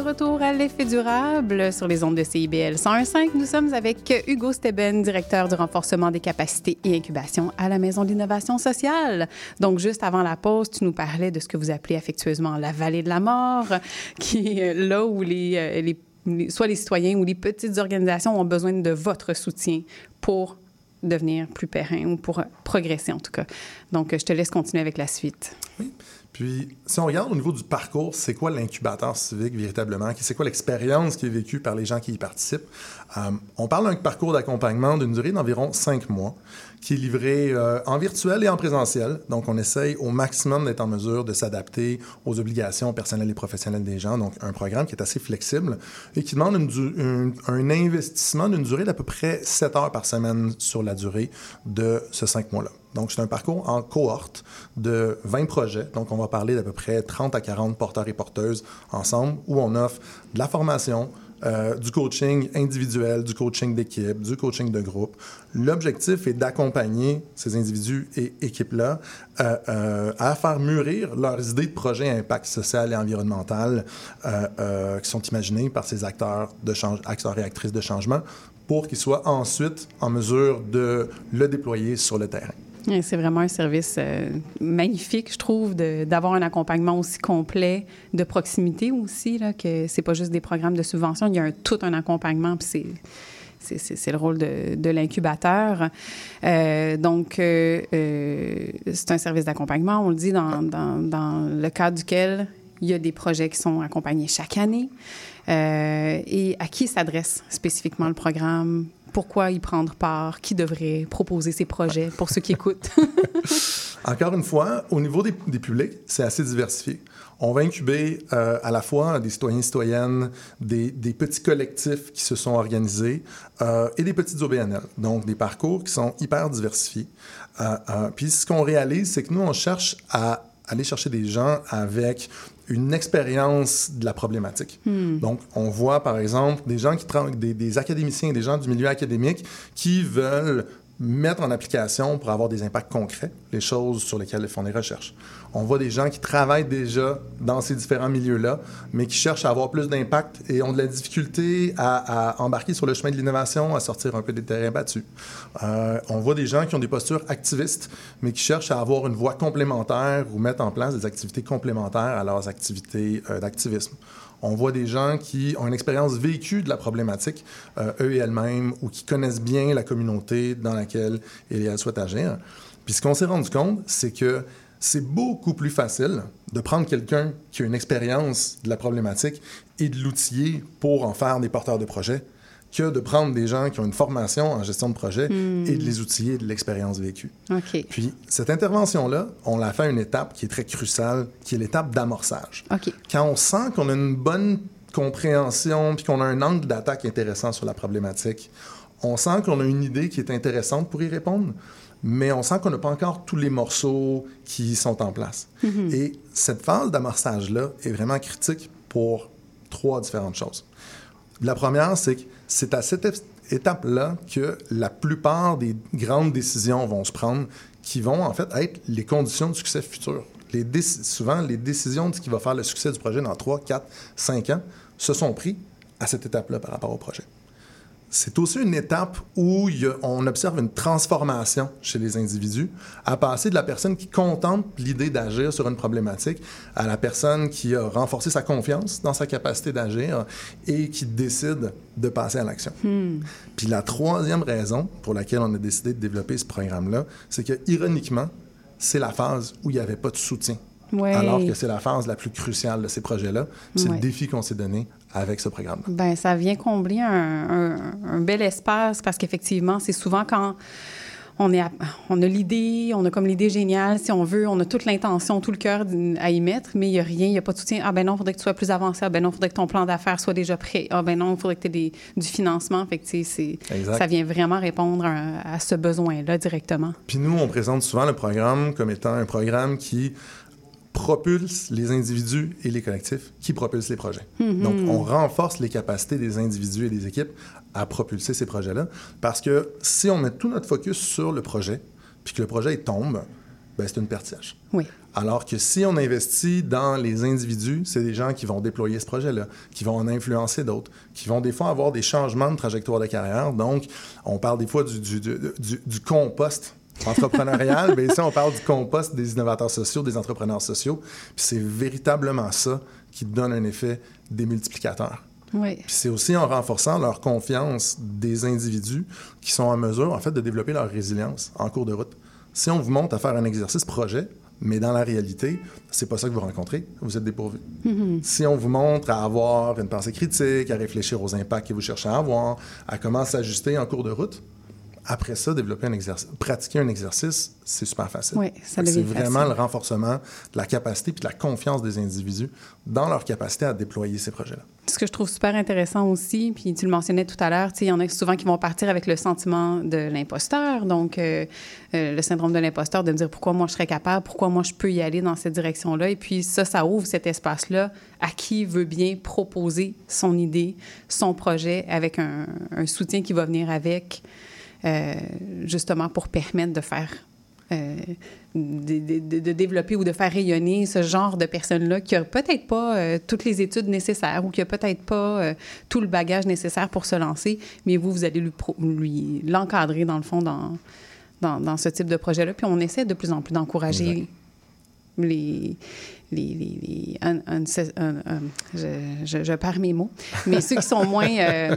Retour à l'effet durable sur les ondes de CIBL 101.5, nous sommes avec Hugo Steben, directeur du renforcement des capacités et incubation à la Maison de l'innovation sociale. Donc, juste avant la pause, tu nous parlais de ce que vous appelez affectueusement la vallée de la mort, <laughs> qui est là où les, euh, les- soit les citoyens ou les petites organisations ont besoin de votre soutien pour devenir plus périn ou pour progresser en tout cas. Donc, je te laisse continuer avec la suite. Puis, si on regarde au niveau du parcours, c'est quoi l'incubateur civique véritablement? C'est quoi l'expérience qui est vécue par les gens qui y participent? Euh, on parle d'un parcours d'accompagnement d'une durée d'environ cinq mois, qui est livré euh, en virtuel et en présentiel. Donc, on essaye au maximum d'être en mesure de s'adapter aux obligations personnelles et professionnelles des gens. Donc, un programme qui est assez flexible et qui demande un investissement d'une durée d'à peu près 7 heures par semaine sur la durée de ce cinq mois-là. Donc, c'est un parcours en cohorte de 20 projets. Donc, on va parler d'à peu près 30 à 40 porteurs et porteuses ensemble, où on offre de la formation, euh, du coaching individuel, du coaching d'équipe, du coaching de groupe. L'objectif est d'accompagner ces individus et équipes-là euh, euh, à faire mûrir leurs idées de projets à impact social et environnemental qui sont imaginés par ces acteurs, de change- acteurs et actrices de changement pour qu'ils soient ensuite en mesure de le déployer sur le terrain. C'est vraiment un service euh, magnifique, je trouve, d'avoir un accompagnement aussi complet, de proximité aussi, là, que c'est pas juste des programmes de subvention, il y a un, tout un accompagnement, puis c'est... C'est, le rôle de, de l'incubateur. Euh, donc, euh, c'est un service d'accompagnement, on le dit, dans, dans, le cadre duquel il y a des projets qui sont accompagnés chaque année. Et à qui s'adresse spécifiquement le programme? Pourquoi y prendre part? Qui devrait proposer ces projets pour ceux qui écoutent? <laughs> Encore une fois, au niveau des, des publics, c'est assez diversifié. On va incuber euh, à la fois des citoyens, citoyennes, des, des petits collectifs qui se sont organisés euh, et des petites OBNL, donc des parcours qui sont hyper diversifiés. Euh, puis ce qu'on réalise, c'est que nous, on cherche à aller chercher des gens avec une expérience de la problématique. Hmm. Donc, on voit, par exemple, des gens qui des, des académiciens, des gens du milieu académique qui veulent mettre en application pour avoir des impacts concrets les choses sur lesquelles ils font des recherches. On voit des gens qui travaillent déjà dans ces différents milieux-là, mais qui cherchent à avoir plus d'impact et ont de la difficulté à, embarquer sur le chemin de l'innovation, à sortir un peu des terrains battus. Euh, on voit des gens qui ont des postures activistes, mais qui cherchent à avoir une voie complémentaire ou mettre en place des activités complémentaires à leurs activités euh, d'activisme. On voit des gens qui ont une expérience vécue de la problématique, euh, eux et elles-mêmes, ou qui connaissent bien la communauté dans laquelle ils elles souhaitent agir. Puis ce qu'on s'est rendu compte, c'est que c'est beaucoup plus facile de prendre quelqu'un qui a une expérience de la problématique et de l'outiller pour en faire des porteurs de projets que de prendre des gens qui ont une formation en gestion de projet Hmm. et de les outiller de l'expérience vécue. Puis cette intervention-là, on l'a fait à une étape qui est très cruciale, qui est l'étape d'amorçage. Quand on sent qu'on a une bonne compréhension puis qu'on a un angle d'attaque intéressant sur la problématique, on sent qu'on a une idée qui est intéressante pour y répondre, mais on sent qu'on n'a pas encore tous les morceaux qui sont en place. Mhm. Et cette phase d'amorçage-là est vraiment critique pour trois différentes choses. La première, c'est que c'est à cette étape-là que la plupart des grandes décisions vont se prendre qui vont en fait être les conditions de succès futur. Souvent, les décisions de ce qui va faire le succès du projet dans 3, 4, 5 ans se sont prises à cette étape-là par rapport au projet. C'est aussi une étape où a- on observe une transformation chez les individus, à passer de la personne qui contemple l'idée d'agir sur une problématique à la personne qui a renforcé sa confiance dans sa capacité d'agir et qui décide de passer à l'action. Hmm. Puis la troisième raison pour laquelle on a décidé de développer ce programme-là, c'est que, ironiquement, c'est la phase où il n'y avait pas de soutien. Ouais. Alors que c'est la phase la plus cruciale de ces projets-là. C'est Ouais. le défi qu'on s'est donné avec ce programme-là. Ben, ça vient combler un, un- un bel espace parce qu'effectivement, c'est souvent quand on, est à- on a l'idée, on a comme l'idée géniale, si on veut, on a toute l'intention, tout le cœur à y mettre, mais il n'y a rien, il n'y a pas de soutien. Ah ben non, il faudrait que tu sois plus avancé. Ah ben non, il faudrait que ton plan d'affaires soit déjà prêt. Ah ben non, il faudrait que tu aies du financement. Fait que, c'est- ça vient vraiment répondre à, à ce besoin-là directement. Puis nous, on présente souvent le programme comme étant un programme qui propulse les individus et les collectifs, qui propulse les projets. Mhm. Donc, on renforce les capacités des individus et des équipes à propulser ces projets-là, parce que si on met tout notre focus sur le projet, puis que le projet il tombe, ben, c'est une perte sèche. Oui. Alors que si on investit dans les individus, c'est des gens qui vont déployer ce projet-là, qui vont en influencer d'autres, qui vont des fois avoir des changements de trajectoire de carrière. Donc, on parle des fois du- du- du- du compost entrepreneurial, mais <laughs> ici, on parle du compost des innovateurs sociaux, des entrepreneurs sociaux. Puis c'est véritablement ça qui donne un effet démultiplicateur. Oui. Puis c'est aussi en renforçant leur confiance des individus qui sont en mesure, en fait, de développer leur résilience en cours de route. Si on vous monte à faire un exercice projet, mais dans la réalité, c'est pas ça que vous rencontrez, vous êtes dépourvu. Mhm. Si on vous montre à avoir une pensée critique, à réfléchir aux impacts que vous cherchez à avoir, à comment s'ajuster en cours de route, après ça, développer un exercice, pratiquer un exercice, c'est super facile. Oui, ça devient C'est vraiment facile. le renforcement de la capacité puis de la confiance des individus dans leur capacité à déployer ces projets-là. Ce que je trouve super intéressant aussi, puis tu le mentionnais tout à l'heure, il y en a souvent qui vont partir avec le sentiment de l'imposteur, donc euh, euh, le syndrome de l'imposteur, de me dire pourquoi moi je serais capable, pourquoi moi je peux y aller dans cette direction-là. Et puis ça, ça ouvre cet espace-là à qui veut bien proposer son idée, son projet, avec un, un soutien qui va venir avec, euh, justement pour permettre de faire euh, de, de- de- de développer ou de faire rayonner ce genre de personnes-là qui n'a peut-être pas euh, toutes les études nécessaires ou qui n'a peut-être pas euh, tout le bagage nécessaire pour se lancer, mais vous, vous allez lui, l'encadrer, dans le fond, dans, dans, dans ce type de projet-là. Puis on essaie de plus en plus d'encourager les... Les, les, les- un- un- un- un- je, je- je perds mes mots, mais ceux qui sont moins... euh,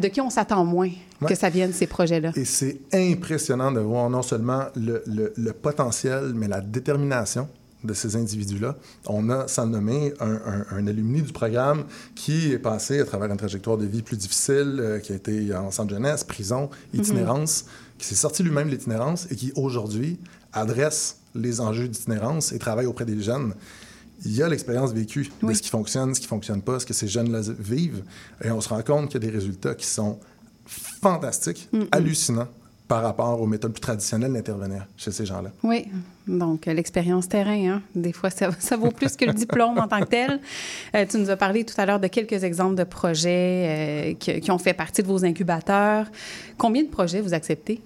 de qui on s'attend moins que ça vienne, ces projets-là. Et c'est impressionnant de voir non seulement le, le- le potentiel, mais la détermination de ces individus-là. On a, sans nommer, un, un, un alumni du programme qui est passé à travers une trajectoire de vie plus difficile, euh, qui a été en centre jeunesse, prison, itinérance, qui s'est sorti lui-même de l'itinérance et qui, aujourd'hui, adresse les enjeux d'itinérance et travaille auprès des jeunes. Il y a l'expérience vécue de ce qui fonctionne, ce qui ne fonctionne pas, ce que ces jeunes-là vivent. Et on se rend compte qu'il y a des résultats qui sont fantastiques, hallucinants par rapport aux méthodes plus traditionnelles d'intervenir chez ces gens-là. Oui, donc euh, l'expérience terrain, hein, des fois, ça, ça vaut plus que le diplôme en tant que tel. Euh, tu nous as parlé tout à l'heure de quelques exemples de projets euh, qui, qui ont fait partie de vos incubateurs. Combien de projets vous acceptez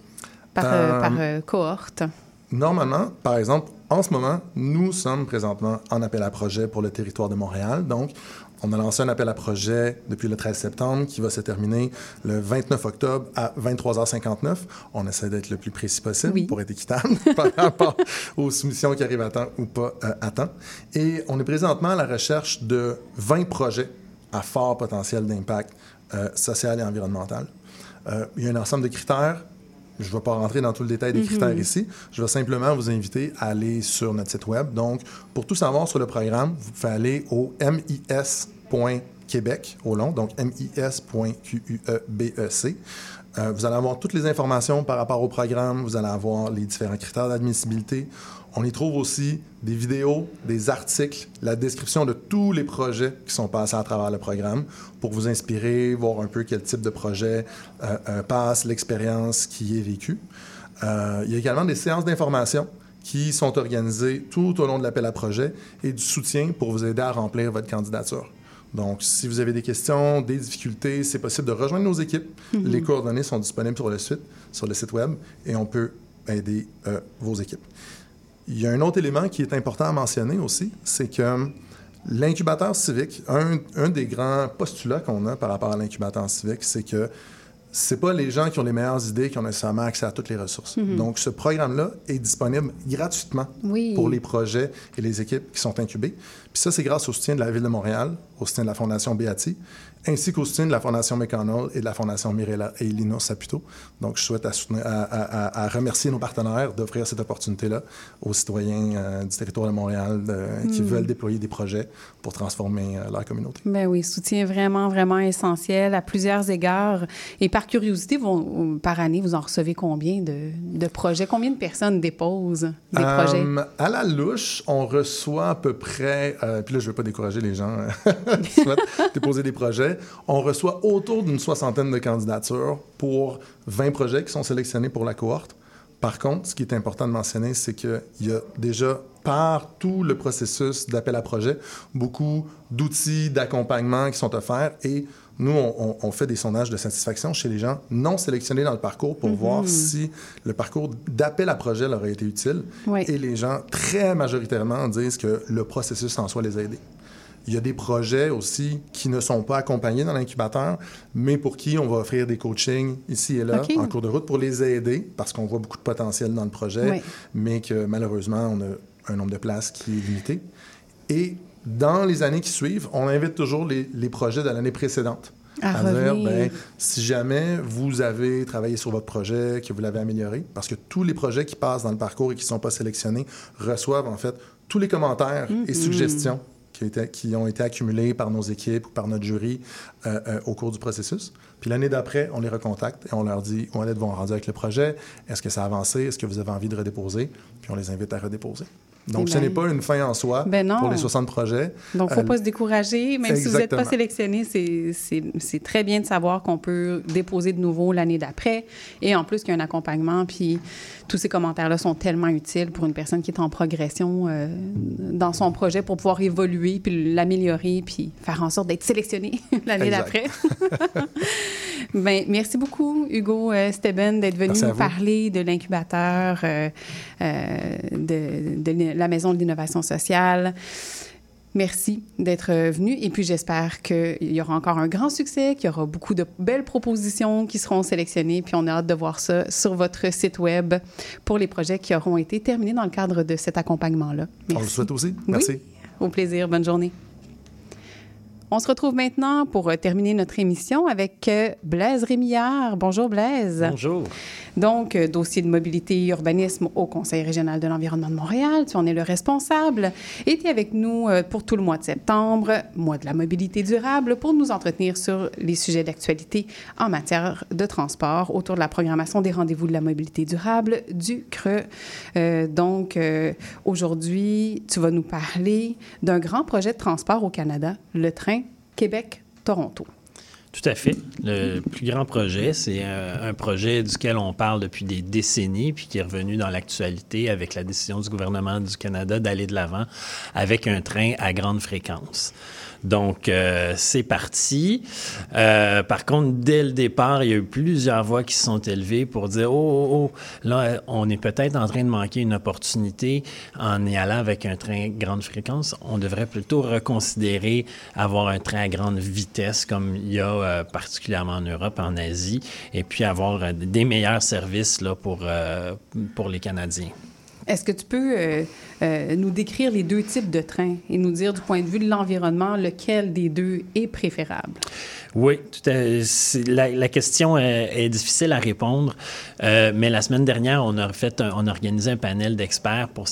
par, euh, par cohorte? Normalement, par exemple, en ce moment, nous sommes présentement en appel à projet pour le territoire de Montréal. Donc, on a lancé un appel à projet depuis le 13 septembre qui va se terminer le 29 octobre à 23h59. On essaie d'être le plus précis possible pour être équitable <laughs> par rapport aux soumissions qui arrivent à temps ou pas euh, à temps. Et on est présentement à la recherche de 20 projets à fort potentiel d'impact euh, social et environnemental. Euh, il y a un ensemble de critères je ne vais pas rentrer dans tout le détail des Mhm. critères ici. Je vais simplement vous inviter à aller sur notre site web. Donc, pour tout savoir sur le programme, vous pouvez aller au mis.québec au long, donc mis.qubec. Euh, vous allez avoir toutes les informations par rapport au programme. Vous allez avoir les différents critères d'admissibilité. On y trouve aussi des vidéos, des articles, la description de tous les projets qui sont passés à travers le programme pour vous inspirer, voir un peu quel type de projet euh, euh, passe, l'expérience qui est vécue. Euh, il y a également des séances d'information qui sont organisées tout au long de l'appel à projet et du soutien pour vous aider à remplir votre candidature. Donc, si vous avez des questions, des difficultés, c'est possible de rejoindre nos équipes. Mhm. Les coordonnées sont disponibles sur le site, sur le site web, et on peut aider vos équipes. Il y a un autre élément qui est important à mentionner aussi, c'est que l'incubateur civique, un, un des grands postulats qu'on a par rapport à l'incubateur civique, c'est que c'est pas les gens qui ont les meilleures idées qui ont nécessairement accès à toutes les ressources. Mhm. Donc, ce programme-là est disponible gratuitement Oui. pour les projets et les équipes qui sont incubés. Puis ça, c'est grâce au soutien de la Ville de Montréal, au soutien de la Fondation Beati, ainsi qu'au soutien de la Fondation McConnell et de la Fondation Mirella et Lino Saputo. Donc, je souhaite à, soutenir- à- à- à remercier nos partenaires d'offrir cette opportunité-là aux citoyens euh, du territoire de Montréal de- qui Hmm. veulent déployer des projets pour transformer euh, leur communauté. Ben oui, soutien vraiment, vraiment essentiel à plusieurs égards. Et par curiosité, vous- par année, vous en recevez combien de, de projets? Combien de personnes déposent des Euh, projets? À la louche, on reçoit à peu près, euh, puis là, je ne veux pas décourager les gens <laughs> euh, qui souhaitent déposer des projets, on reçoit autour d'une soixantaine de candidatures pour 20 projets qui sont sélectionnés pour la cohorte. Par contre, ce qui est important de mentionner, c'est qu'il y a déjà, par tout le processus d'appel à projet, beaucoup d'outils d'accompagnement qui sont offerts et nous, on, fait des sondages de satisfaction chez les gens non sélectionnés dans le parcours pour Mhm. voir si le parcours d'appel à projet leur a été utile. Oui. Et les gens, très majoritairement, disent que le processus en soi les a aidés. Il y a des projets aussi qui ne sont pas accompagnés dans l'incubateur, mais pour qui on va offrir des coachings ici et là, en cours de route, pour les aider, parce qu'on voit beaucoup de potentiel dans le projet, Oui. mais que malheureusement, on a un nombre de places qui est limité. Et dans les années qui suivent, on invite toujours les, les projets de l'année précédente. À dire, ben, si jamais vous avez travaillé sur votre projet, que vous l'avez amélioré, parce que tous les projets qui passent dans le parcours et qui ne sont pas sélectionnés reçoivent en fait tous les commentaires et Mhm. suggestions qui, ont été accumulés par nos équipes ou par notre jury euh, euh, au cours du processus. Puis l'année d'après, on les recontacte et on leur dit où êtes-vous? Rendu avec le projet Est-ce que ça a avancé? Est-ce que vous avez envie de redéposer? Puis on les invite à redéposer. Donc, Eh ce ben- n'est pas une fin en soi Ben non. pour les 60 projets. Donc, il ne faut Euh, pas se décourager. Même si vous n'êtes pas sélectionné, c'est- très bien de savoir qu'on peut déposer de nouveau l'année d'après. Et en plus, qu'il y a un accompagnement. Puis, tous ces commentaires-là sont tellement utiles pour une personne qui est en progression euh, dans son projet pour pouvoir évoluer, puis l'améliorer, puis faire en sorte d'être sélectionné <laughs> l'année d'après. <laughs> ben, merci beaucoup, Hugo euh, Steben, d'être venu nous parler de l'incubateur euh, de, de la Maison de l'innovation sociale. Merci d'être venu et puis j'espère qu'il y aura encore un grand succès, qu'il y aura beaucoup de belles propositions qui seront sélectionnées puis on a hâte de voir ça sur votre site web pour les projets qui auront été terminés dans le cadre de cet accompagnement-là. On le souhaite aussi. Merci. Oui, au plaisir. Bonne journée. On se retrouve maintenant pour euh, terminer notre émission avec euh, Blaise Rémillard. Bonjour Blaise. Bonjour. Donc, euh, dossier de mobilité et urbanisme au Conseil régional de l'environnement de Montréal. Tu en es le responsable. Et tu es avec nous pour tout le mois de septembre, mois de la mobilité durable, pour nous entretenir sur les sujets d'actualité en matière de transport autour de la programmation des rendez-vous de la mobilité durable du Creux. Euh, donc, euh, aujourd'hui, tu vas nous parler d'un grand projet de transport au Canada, le train Québec-Toronto. Tout à fait. Le plus grand projet, c'est euh, un projet duquel on parle depuis des décennies, puis qui est revenu dans l'actualité avec la décision du gouvernement du Canada d'aller de l'avant avec un train à grande fréquence. Donc, euh, c'est parti. Euh, par contre, dès le départ, il y a eu plusieurs voix qui se sont élevées pour dire, oh, oh, oh, là, on est peut-être en train de manquer une opportunité en y allant avec un train grande fréquence. On devrait plutôt reconsidérer avoir un train à grande vitesse comme il y a euh, particulièrement en Europe, en Asie, et puis avoir des meilleurs services là, pour, pour les Canadiens. Est-ce que tu peux euh, euh, nous décrire les deux types de trains et nous dire du point de vue de l'environnement lequel des deux est préférable? Oui, la, question est, difficile à répondre, euh, mais la semaine dernière, on a, organisé un panel d'experts pour,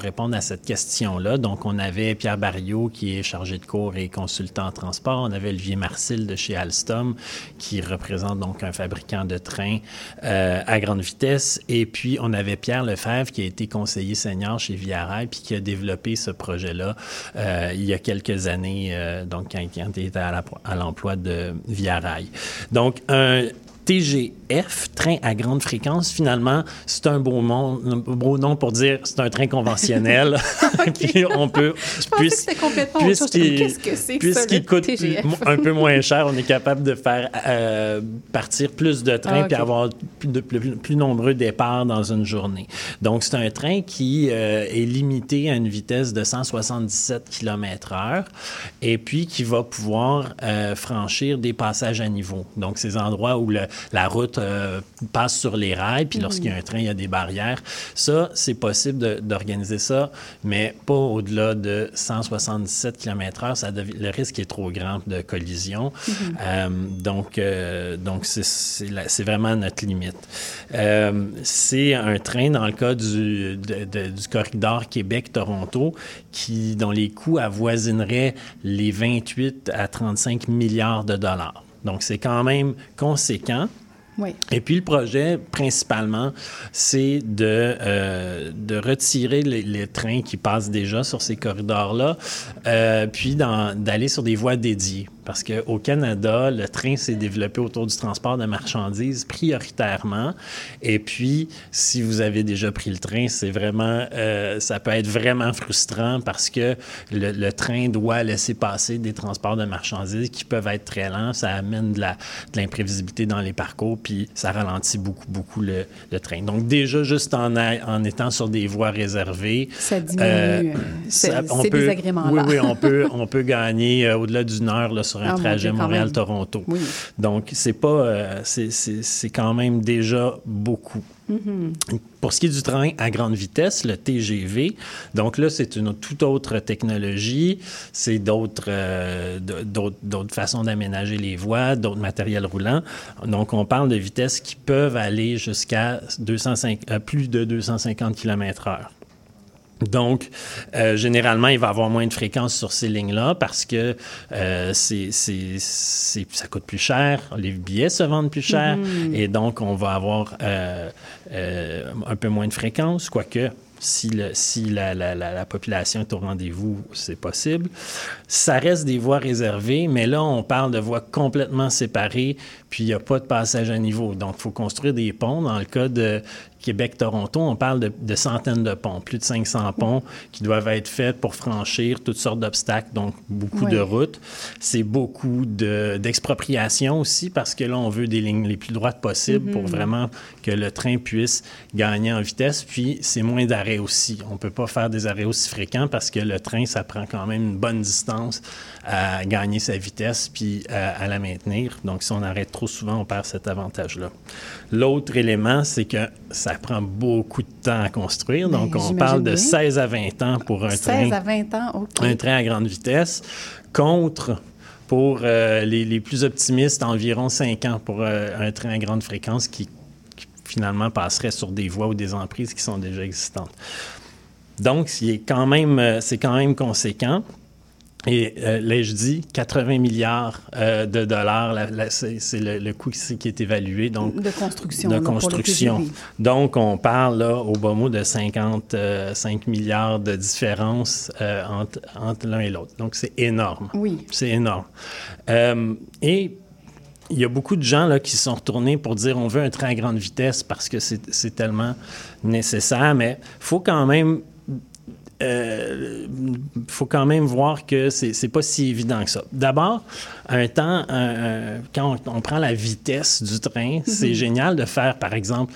répondre à cette question-là. Donc, on avait Pierre Barriot, qui est chargé de cours et consultant en transport. On avait Olivier Marcil de chez Alstom, qui représente donc un fabricant de trains euh, à grande vitesse. Et puis, on avait Pierre Lefebvre, qui a été conseiller senior chez Via Rail, puis qui a développé ce projet-là euh, il y a quelques années, donc quand, quand il était à l'emploi de Via Rail. Donc, un, TGF, train à grande fréquence, finalement, c'est un beau, nom, un beau nom pour dire c'est un train conventionnel. <laughs> <laughs> Puis on peut. Je pensais que complètement Qu'est-ce que c'est Puisqu'il coûte TGF? un peu moins cher, on est capable de faire euh, partir plus de trains Ah, puis avoir plus, de, plus, plus nombreux départs dans une journée. Donc, c'est un train qui euh, est limité à une vitesse de 177 km/h et puis qui va pouvoir euh, franchir des passages à niveau. Donc, ces endroits où le- la route euh, passe sur les rails, puis lorsqu'il y a un train, il y a des barrières. Ça, c'est possible d'organiser ça, mais pas au-delà de 177 km/h. Ça le risque est trop grand de collision. Mhm. Euh, donc, euh, donc c'est- vraiment notre limite. Euh, c'est un train, dans le cas du, de- de- du corridor Québec-Toronto, qui, dont les coûts avoisineraient les 28 à 35 milliards de dollars. Donc, c'est quand même conséquent. Oui. Et puis le projet, principalement, c'est de, euh, de retirer les, les trains qui passent déjà sur ces corridors-là, euh, puis d'aller sur des voies dédiées. Parce qu'au Canada, le train s'est développé autour du transport de marchandises prioritairement. Et puis, si vous avez déjà pris le train, c'est vraiment, euh, ça peut être vraiment frustrant parce que le, le train doit laisser passer des transports de marchandises qui peuvent être très lents. Ça amène de l'imprévisibilité dans les parcours, puis ça ralentit beaucoup, beaucoup le, le train. Donc, déjà, juste en, a- en étant sur des voies réservées, Ça diminue, euh, ces- on ces peut- désagréments-là. Oui, oui, on peut, on peut gagner euh, au-delà d'une heure là, sur un Ah, trajet Montréal-Toronto. Oui. Donc, c'est pas, euh, c'est- quand même déjà beaucoup. Mhm. Pour ce qui est du train à grande vitesse, le TGV, donc là, c'est une toute autre technologie, c'est d'autres euh, d'autres façons d'aménager les voies, d'autres matériels roulants. Donc, on parle de vitesses qui peuvent aller jusqu'à 205 euh, plus de 250 km/h. Donc, euh, généralement, il va avoir moins de fréquences sur ces lignes-là parce que euh, c'est, c'est- c'est- ça coûte plus cher, les billets se vendent plus cher Mhm. et donc on va avoir euh, euh, un peu moins de fréquences, quoique si, le- si la, la- la- la population est au rendez-vous, c'est possible. Ça reste des voies réservées, mais là, on parle de voies complètement séparées, puis il n'y a pas de passage à niveau. Donc, il faut construire des ponts. Dans le cas de Québec-Toronto, on parle de, de centaines de ponts, plus de 500 ponts qui doivent être faits pour franchir toutes sortes d'obstacles, donc beaucoup de routes. C'est beaucoup de- d'expropriation aussi, parce que là, on veut des lignes les plus droites possibles pour Mhm. vraiment que le train puisse gagner en vitesse. Puis, c'est moins d'arrêts aussi. On ne peut pas faire des arrêts aussi fréquents parce que le train, ça prend quand même une bonne distance à gagner sa vitesse puis à, à la maintenir. Donc, si on arrête trop souvent, on perd cet avantage-là. L'autre élément, c'est que ça prend beaucoup de temps à construire. Ben, Donc, on parle de bien. 16 à 20 ans pour un 16 train à 20 ans, OK. un train à grande vitesse, contre, pour euh, les, les plus optimistes, environ 5 ans pour euh, un train à grande fréquence qui, qui finalement passerait sur des voies ou des emprises qui sont déjà existantes. Donc, c'est quand même, euh, c'est quand même conséquent. Et euh, là, je dis 80 milliards euh, de dollars, la- la- c'est le, le coût qui, qui est évalué. Donc, De construction, De construction. Donc, on parle là, au bas mot de 55 milliards de différence euh, entre, entre l'un et l'autre. Donc, c'est énorme. Oui. C'est énorme. Euh, et il y a beaucoup de gens là, qui sont retournés pour dire on veut un train à grande vitesse parce que c'est tellement nécessaire, mais il faut quand même euh, faut quand même voir que c'est pas si évident que ça. D'abord, un temps, un- un- quand on, on prend la vitesse du train, c'est <laughs> génial de faire, par exemple,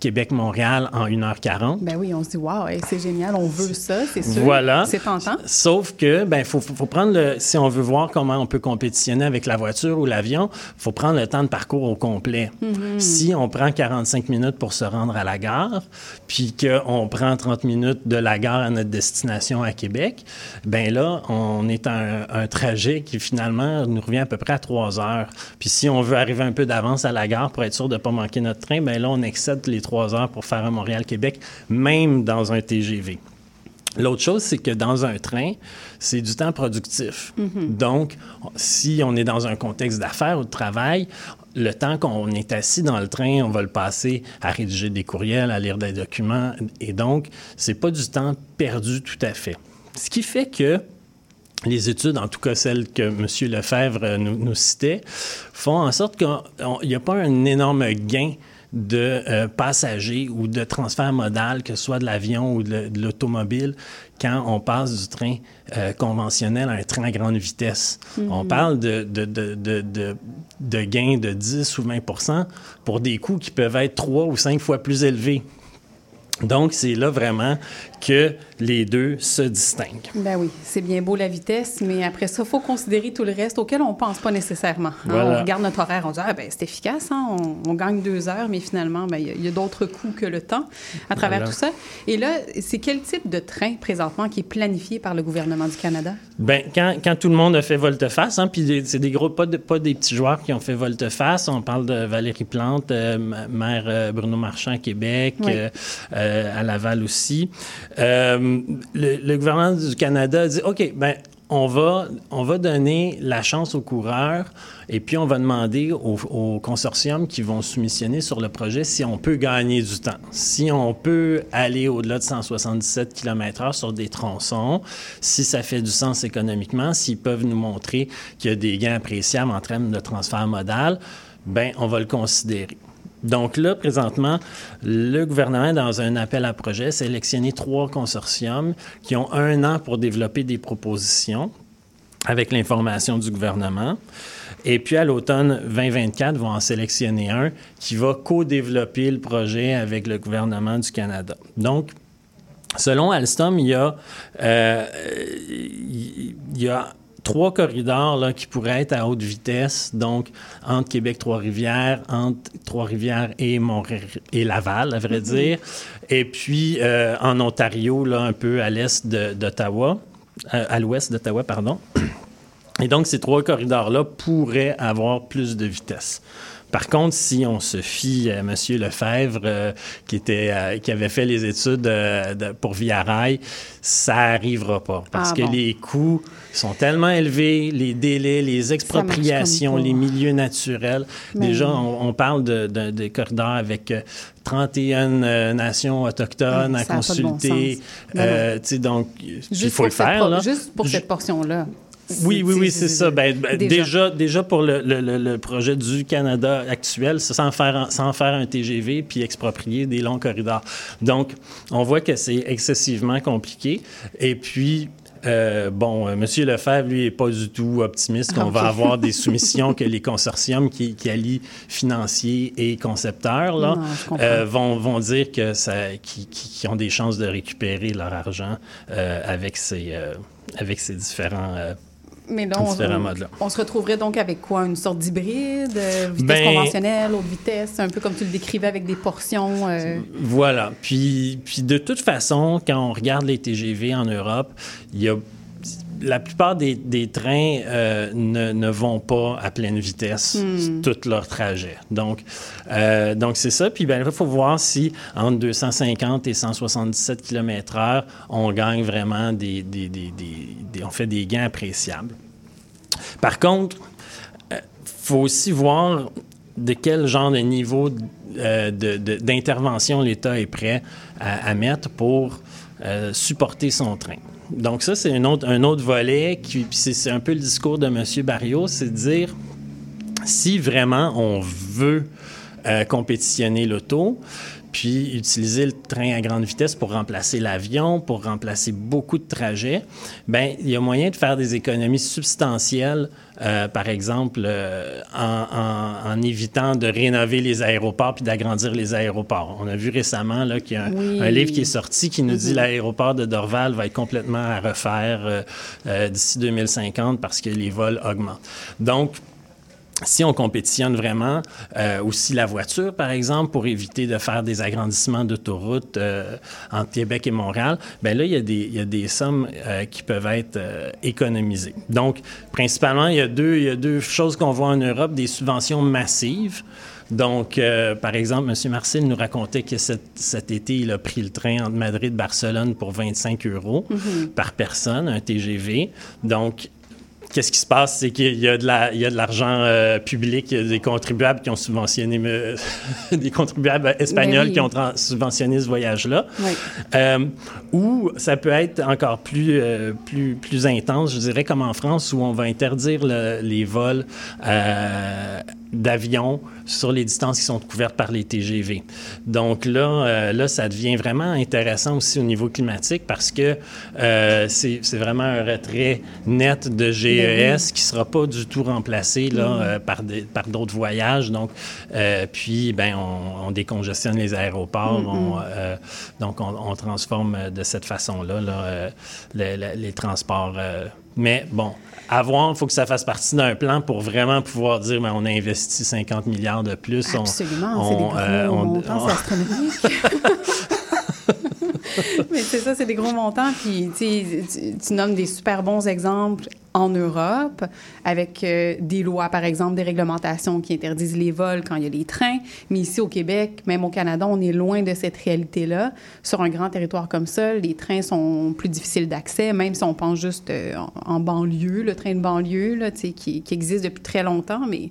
Québec-Montréal en 1h40. Ben oui, on se dit, waouh, hey, c'est génial, on veut ça, c'est sûr. Voilà. C'est tentant. Sauf que, ben, faut, faut prendre le, si on veut voir comment on peut compétitionner avec la voiture ou l'avion, faut prendre le temps de parcours au complet. Mhm. Si on prend 45 minutes pour se rendre à la gare, puis qu'on prend 30 minutes de la gare à notre destination à Québec, ben là, on est à un, un trajet qui finalement nous revient à peu près à 3 heures. Puis si on veut arriver un peu d'avance à la gare pour être sûr de ne pas manquer notre train, ben là, on excède les 3 heures pour faire un Montréal-Québec, même dans un TGV. L'autre chose, c'est que dans un train, c'est du temps productif. Mhm. Donc, si on est dans un contexte d'affaires ou de travail, le temps qu'on est assis dans le train, on va le passer à rédiger des courriels, à lire des documents. Et donc, c'est pas du temps perdu tout à fait. Ce qui fait que les études, en tout cas celles que M. Lefebvre nous, nous citait, font en sorte qu'il n'y a pas un énorme gain de euh, passagers ou de transfert modal, que ce soit de l'avion ou de, de l'automobile, quand on passe du train euh, conventionnel à un train à grande vitesse. Mhm. On parle de, de, de, de, de, de gains de 10 ou 20% pour des coûts qui peuvent être trois ou cinq fois plus élevés. Donc, c'est là vraiment que les deux se distinguent. Ben oui, c'est bien beau la vitesse, mais après ça, il faut considérer tout le reste auquel on pense pas nécessairement. hein. Voilà. On regarde notre horaire, on dit ah, ben c'est efficace, hein, on, on gagne deux heures, mais finalement, ben, il y a- d'autres coûts que le temps à travers Voilà. tout ça. Et là, c'est quel type de train présentement qui est planifié par le gouvernement du Canada? Ben, quand, quand tout le monde a fait volte-face, hein, puis c'est des gros, pas, de- pas des petits joueurs qui ont fait volte-face. On parle de Valérie Plante, euh, ma- maire euh, Bruno Marchand à Québec, Oui. euh, à Laval aussi. Euh, le, gouvernement du Canada dit OK, ben, on va, on va donner la chance aux coureurs et puis on va demander aux, aux consortiums qui vont soumissionner sur le projet si on peut gagner du temps, si on peut aller au-delà de 177 km/h sur des tronçons, si ça fait du sens économiquement, s'ils peuvent nous montrer qu'il y a des gains appréciables en termes de transfert modal, ben on va le considérer. Donc là, présentement, le gouvernement, dans un appel à projet, sélectionné trois consortiums qui ont un an pour développer des propositions avec l'information du gouvernement. Et puis à l'automne 2024, vont en sélectionner un qui va co-développer le projet avec le gouvernement du Canada. Donc, selon Alstom, il y a, euh, il y a trois corridors là, qui pourraient être à haute vitesse, donc entre Québec-Trois-Rivières, entre Trois-Rivières et, Montréal, et Laval, à vrai Mhm. dire, et puis euh, en Ontario, là, un peu à l'est d'Ottawa, euh, à l'ouest d'Ottawa, pardon. Et donc, ces trois corridors-là pourraient avoir plus de vitesse. Par contre, si on se fie à M. Lefebvre, euh, qui, était, euh, qui avait fait les études euh, de- pour Via Rail, ça n'arrivera pas. Parce Ah que bon. les coûts sont tellement élevés, les délais, les expropriations, les milieux naturels. Mais- Déjà, on, on parle de, de- de corridors avec euh, 31 euh, nations autochtones à bon consulter. Euh, sais, donc, il faut le faire. là. Juste pour cette portion-là. Oui, oui, oui, c'est ça. Ben, ben, Déjà. déjà. déjà, pour le, le- le- projet du Canada actuel, sans faire, un- sans faire un TGV puis exproprier des longs corridors. Donc, on voit que c'est excessivement compliqué. Et puis, euh, bon, euh, M. Lefebvre, lui, n'est pas du tout optimiste qu'on va Ok. avoir des <laughs> soumissions que les consortiums qui, qui allient financiers et concepteurs là, Non, euh, vont, vont dire que ça, qui, qui- ont des chances de récupérer leur argent euh, avec, ces, avec ces différents Mais là, on se retrouverait donc avec quoi? Une sorte d'hybride, euh, vitesse Ben- conventionnelle, haute vitesse, un peu comme tu le décrivais avec des portions. euh, Voilà. Puis, puis de toute façon, quand on regarde les TGV en Europe, il y a la plupart des, des trains euh, ne, ne vont pas à pleine vitesse Hmm. tout leur trajet. Donc, euh, donc c'est ça. Puis ben, il faut voir si entre 250 et 177 km/h, on gagne vraiment des, des- des- on fait des gains appréciables. Par contre, il faut aussi voir de quel genre de niveau euh, d'intervention l'État est prêt à, à mettre pour euh, supporter son train. Donc ça, c'est un autre, un autre volet, qui, c'est, un peu le discours de M. Barrios, c'est de dire, si vraiment on veut euh, compétitionner l'auto, puis utiliser le train à grande vitesse pour remplacer l'avion, pour remplacer beaucoup de trajets, ben il y a moyen de faire des économies substantielles, euh, par exemple, euh, en, en- en évitant de rénover les aéroports puis d'agrandir les aéroports. On a vu récemment là, qu'il y a un, Oui. un livre qui est sorti qui nous dit Mhm. l'aéroport de Dorval va être complètement à refaire euh, d'ici 2050 parce que les vols augmentent. Donc, si on compétitionne vraiment, euh, aussi la voiture, par exemple, pour éviter de faire des agrandissements d'autoroutes euh, entre Québec et Montréal, ben là, il y a des, il y a des sommes euh, qui peuvent être euh, économisées. Donc, principalement, il y a deux, il y a deux choses qu'on voit en Europe, des subventions massives. Donc, euh, par exemple, M. Marcel nous racontait que cet, cet été, il a pris le train entre Madrid et Barcelone pour 25 euros Mhm. par personne, un TGV. Donc, qu'est-ce qui se passe? C'est qu'il y a de la- l'argent euh, public, il y a des contribuables qui ont subventionné, me- <laughs> des contribuables espagnols oui. qui ont subventionné ce voyage-là. Oui. Euh, ou ça peut être encore plus, euh, plus, plus intense, je dirais, comme en France, où on va interdire le- les vols euh, d'avions sur les distances qui sont couvertes par les TGV. Donc là, euh, là, ça devient vraiment intéressant aussi au niveau climatique parce que euh, c'est c'est vraiment un retrait net de GES Ben qui ne sera pas du tout remplacé là, euh, par des- par d'autres voyages. Donc, euh, puis, ben, on, on décongestionne les aéroports. On, euh, donc, on, on transforme de cette façon-là là, euh, le- le- les transports. euh. mais bon, à voir, il faut que ça fasse partie d'un plan pour vraiment pouvoir dire ben, on a investi 50 milliards de plus. On- Absolument, c'est des on, gros euh, on- montants, on- astronomique. <laughs> Mais c'est ça, c'est des gros montants. Puis, tu nommes des super bons exemples en Europe, avec euh, des lois, par exemple, des réglementations qui interdisent les vols quand il y a des trains. Mais ici, au Québec, même au Canada, on est loin de cette réalité-là. Sur un grand territoire comme ça, les trains sont plus difficiles d'accès, même si on pense juste euh, en, banlieue, le train de banlieue, là, qui, qui existe depuis très longtemps, mais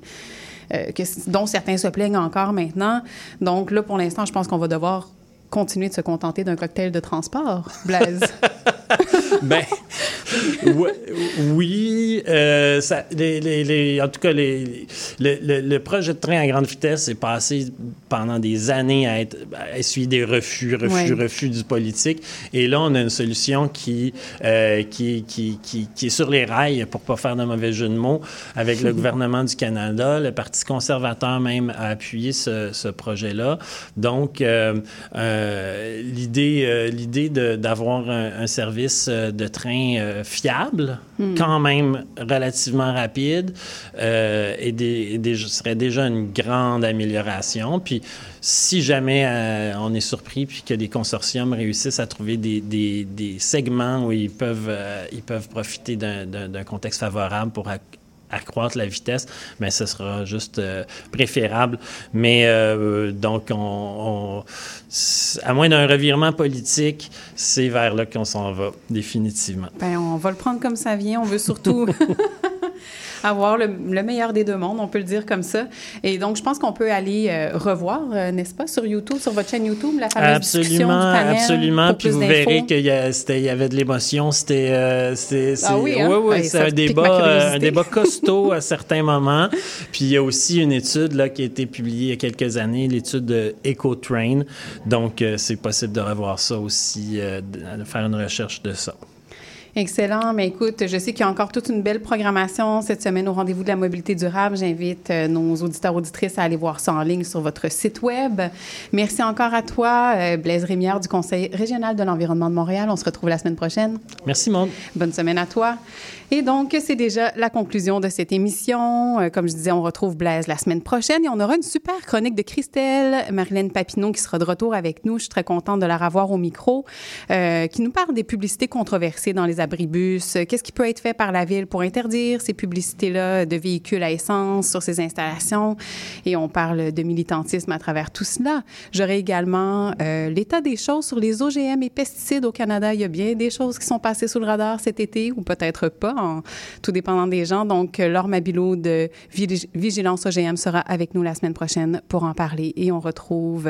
euh, dont certains se plaignent encore maintenant. Donc là, pour l'instant, je pense qu'on va devoir continuer de se contenter d'un cocktail de transport, Blaise. <laughs> ben, oui, euh, ça- les- les- les- en tout cas, les- le, projet de train à grande vitesse est passé pendant des années à, être, à essuyer des refus, refus, Ouais. refus du politique. Et là, on a une solution qui, euh, qui, qui, qui, qui est sur les rails, pour pas faire de mauvais jeu de mots, avec le <laughs> gouvernement du Canada. Le Parti conservateur même a appuyé ce, ce projet-là. Donc, euh, l'idée l'idée d'avoir un, un service de train euh, fiable, Hmm. quand même relativement rapide, euh, et des, serait déjà une grande amélioration. Puis, si jamais euh, on est surpris puis que des consortiums réussissent à trouver des, des- des segments où ils peuvent, ils peuvent profiter d'un- contexte favorable pour accroître la vitesse, mais ce sera juste euh, préférable. Mais euh, donc, on, à moins d'un revirement politique, c'est vers là qu'on s'en va, définitivement. ben, on va le prendre comme ça vient. On veut surtout <laughs> avoir le, le meilleur des deux mondes, on peut le dire comme ça. Et donc, je pense qu'on peut aller euh, revoir, euh, n'est-ce pas, sur YouTube, sur votre chaîne YouTube, la fameuse discussion du Absolument, panel. absolument. pour Puis plus vous verrez qu'il y, avait de l'émotion. C'était, euh, Ah oui, hein? ouais, Hey, c'est un débat, euh, un débat <laughs> costaud à certains moments. Puis il y a aussi une étude là, qui a été publiée il y a quelques années, l'étude de EcoTrain. Donc euh, c'est possible de revoir ça aussi, de faire une recherche de ça. Excellent. Mais écoute, je sais qu'il y a encore toute une belle programmation cette semaine au rendez-vous de la mobilité durable. J'invite euh, nos auditeurs auditrices à aller voir ça en ligne sur votre site web. Merci encore à toi, euh, Blaise Rémière du Conseil régional de l'environnement de Montréal. On se retrouve la semaine prochaine. Merci, Maud. Bonne semaine à toi. Et donc, c'est déjà la conclusion de cette émission. Euh, comme je disais, on retrouve Blaise la semaine prochaine et on aura une super chronique de Christelle, Marilyn Papineau qui sera de retour avec nous. Je suis très contente de la revoir au micro, euh, qui nous parle des publicités controversées dans les abribus. Euh, Qu'est-ce qui peut être fait par la ville pour interdire ces publicités-là de véhicules à essence sur ces installations? Et on parle de militantisme à travers tout cela. J'aurai également euh, l'état des choses sur les OGM et pesticides au Canada. Il y a bien des choses qui sont passées sous le radar cet été ou peut-être pas, tout dépendant des gens. Donc, euh, Laure Mabilot de Vigi- Vigilance OGM sera avec nous la semaine prochaine pour en parler. Et on retrouve,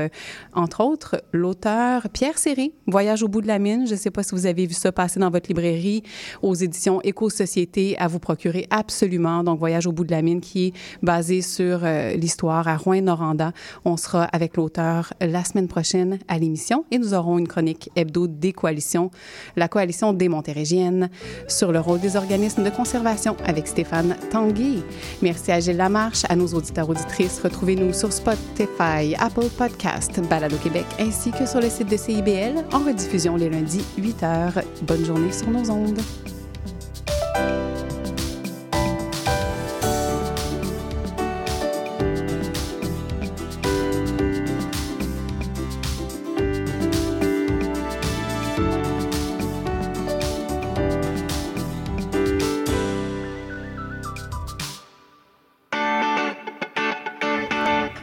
entre autres, l'auteur Pierre Séré, Voyage au bout de la mine. Je ne sais pas si vous avez vu ça passer dans votre librairie aux éditions Éco-Société à vous procurer absolument. Donc, Voyage au bout de la mine qui est basé sur euh, l'histoire à Rouen-Noranda. On sera avec l'auteur la semaine prochaine à l'émission et nous aurons une chronique hebdo des coalitions, la coalition des Montérégiennes, sur le rôle des organismes de conservation avec Stéphane Tanguay. Merci à Gilles Lamarche, à nos auditeurs auditrices. Retrouvez-nous sur Spotify, Apple Podcast, Balado Québec, ainsi que sur le site de CIBL en rediffusion les lundis 8 h. Bonne journée sur nos ondes.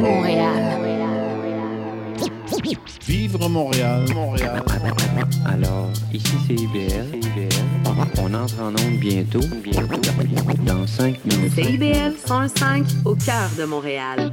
Montréal. Vivre Montréal, Montréal. Alors, ici CIBL. On entre en onde bientôt, bientôt, dans 5 minutes. CIBL 105 au cœur de Montréal.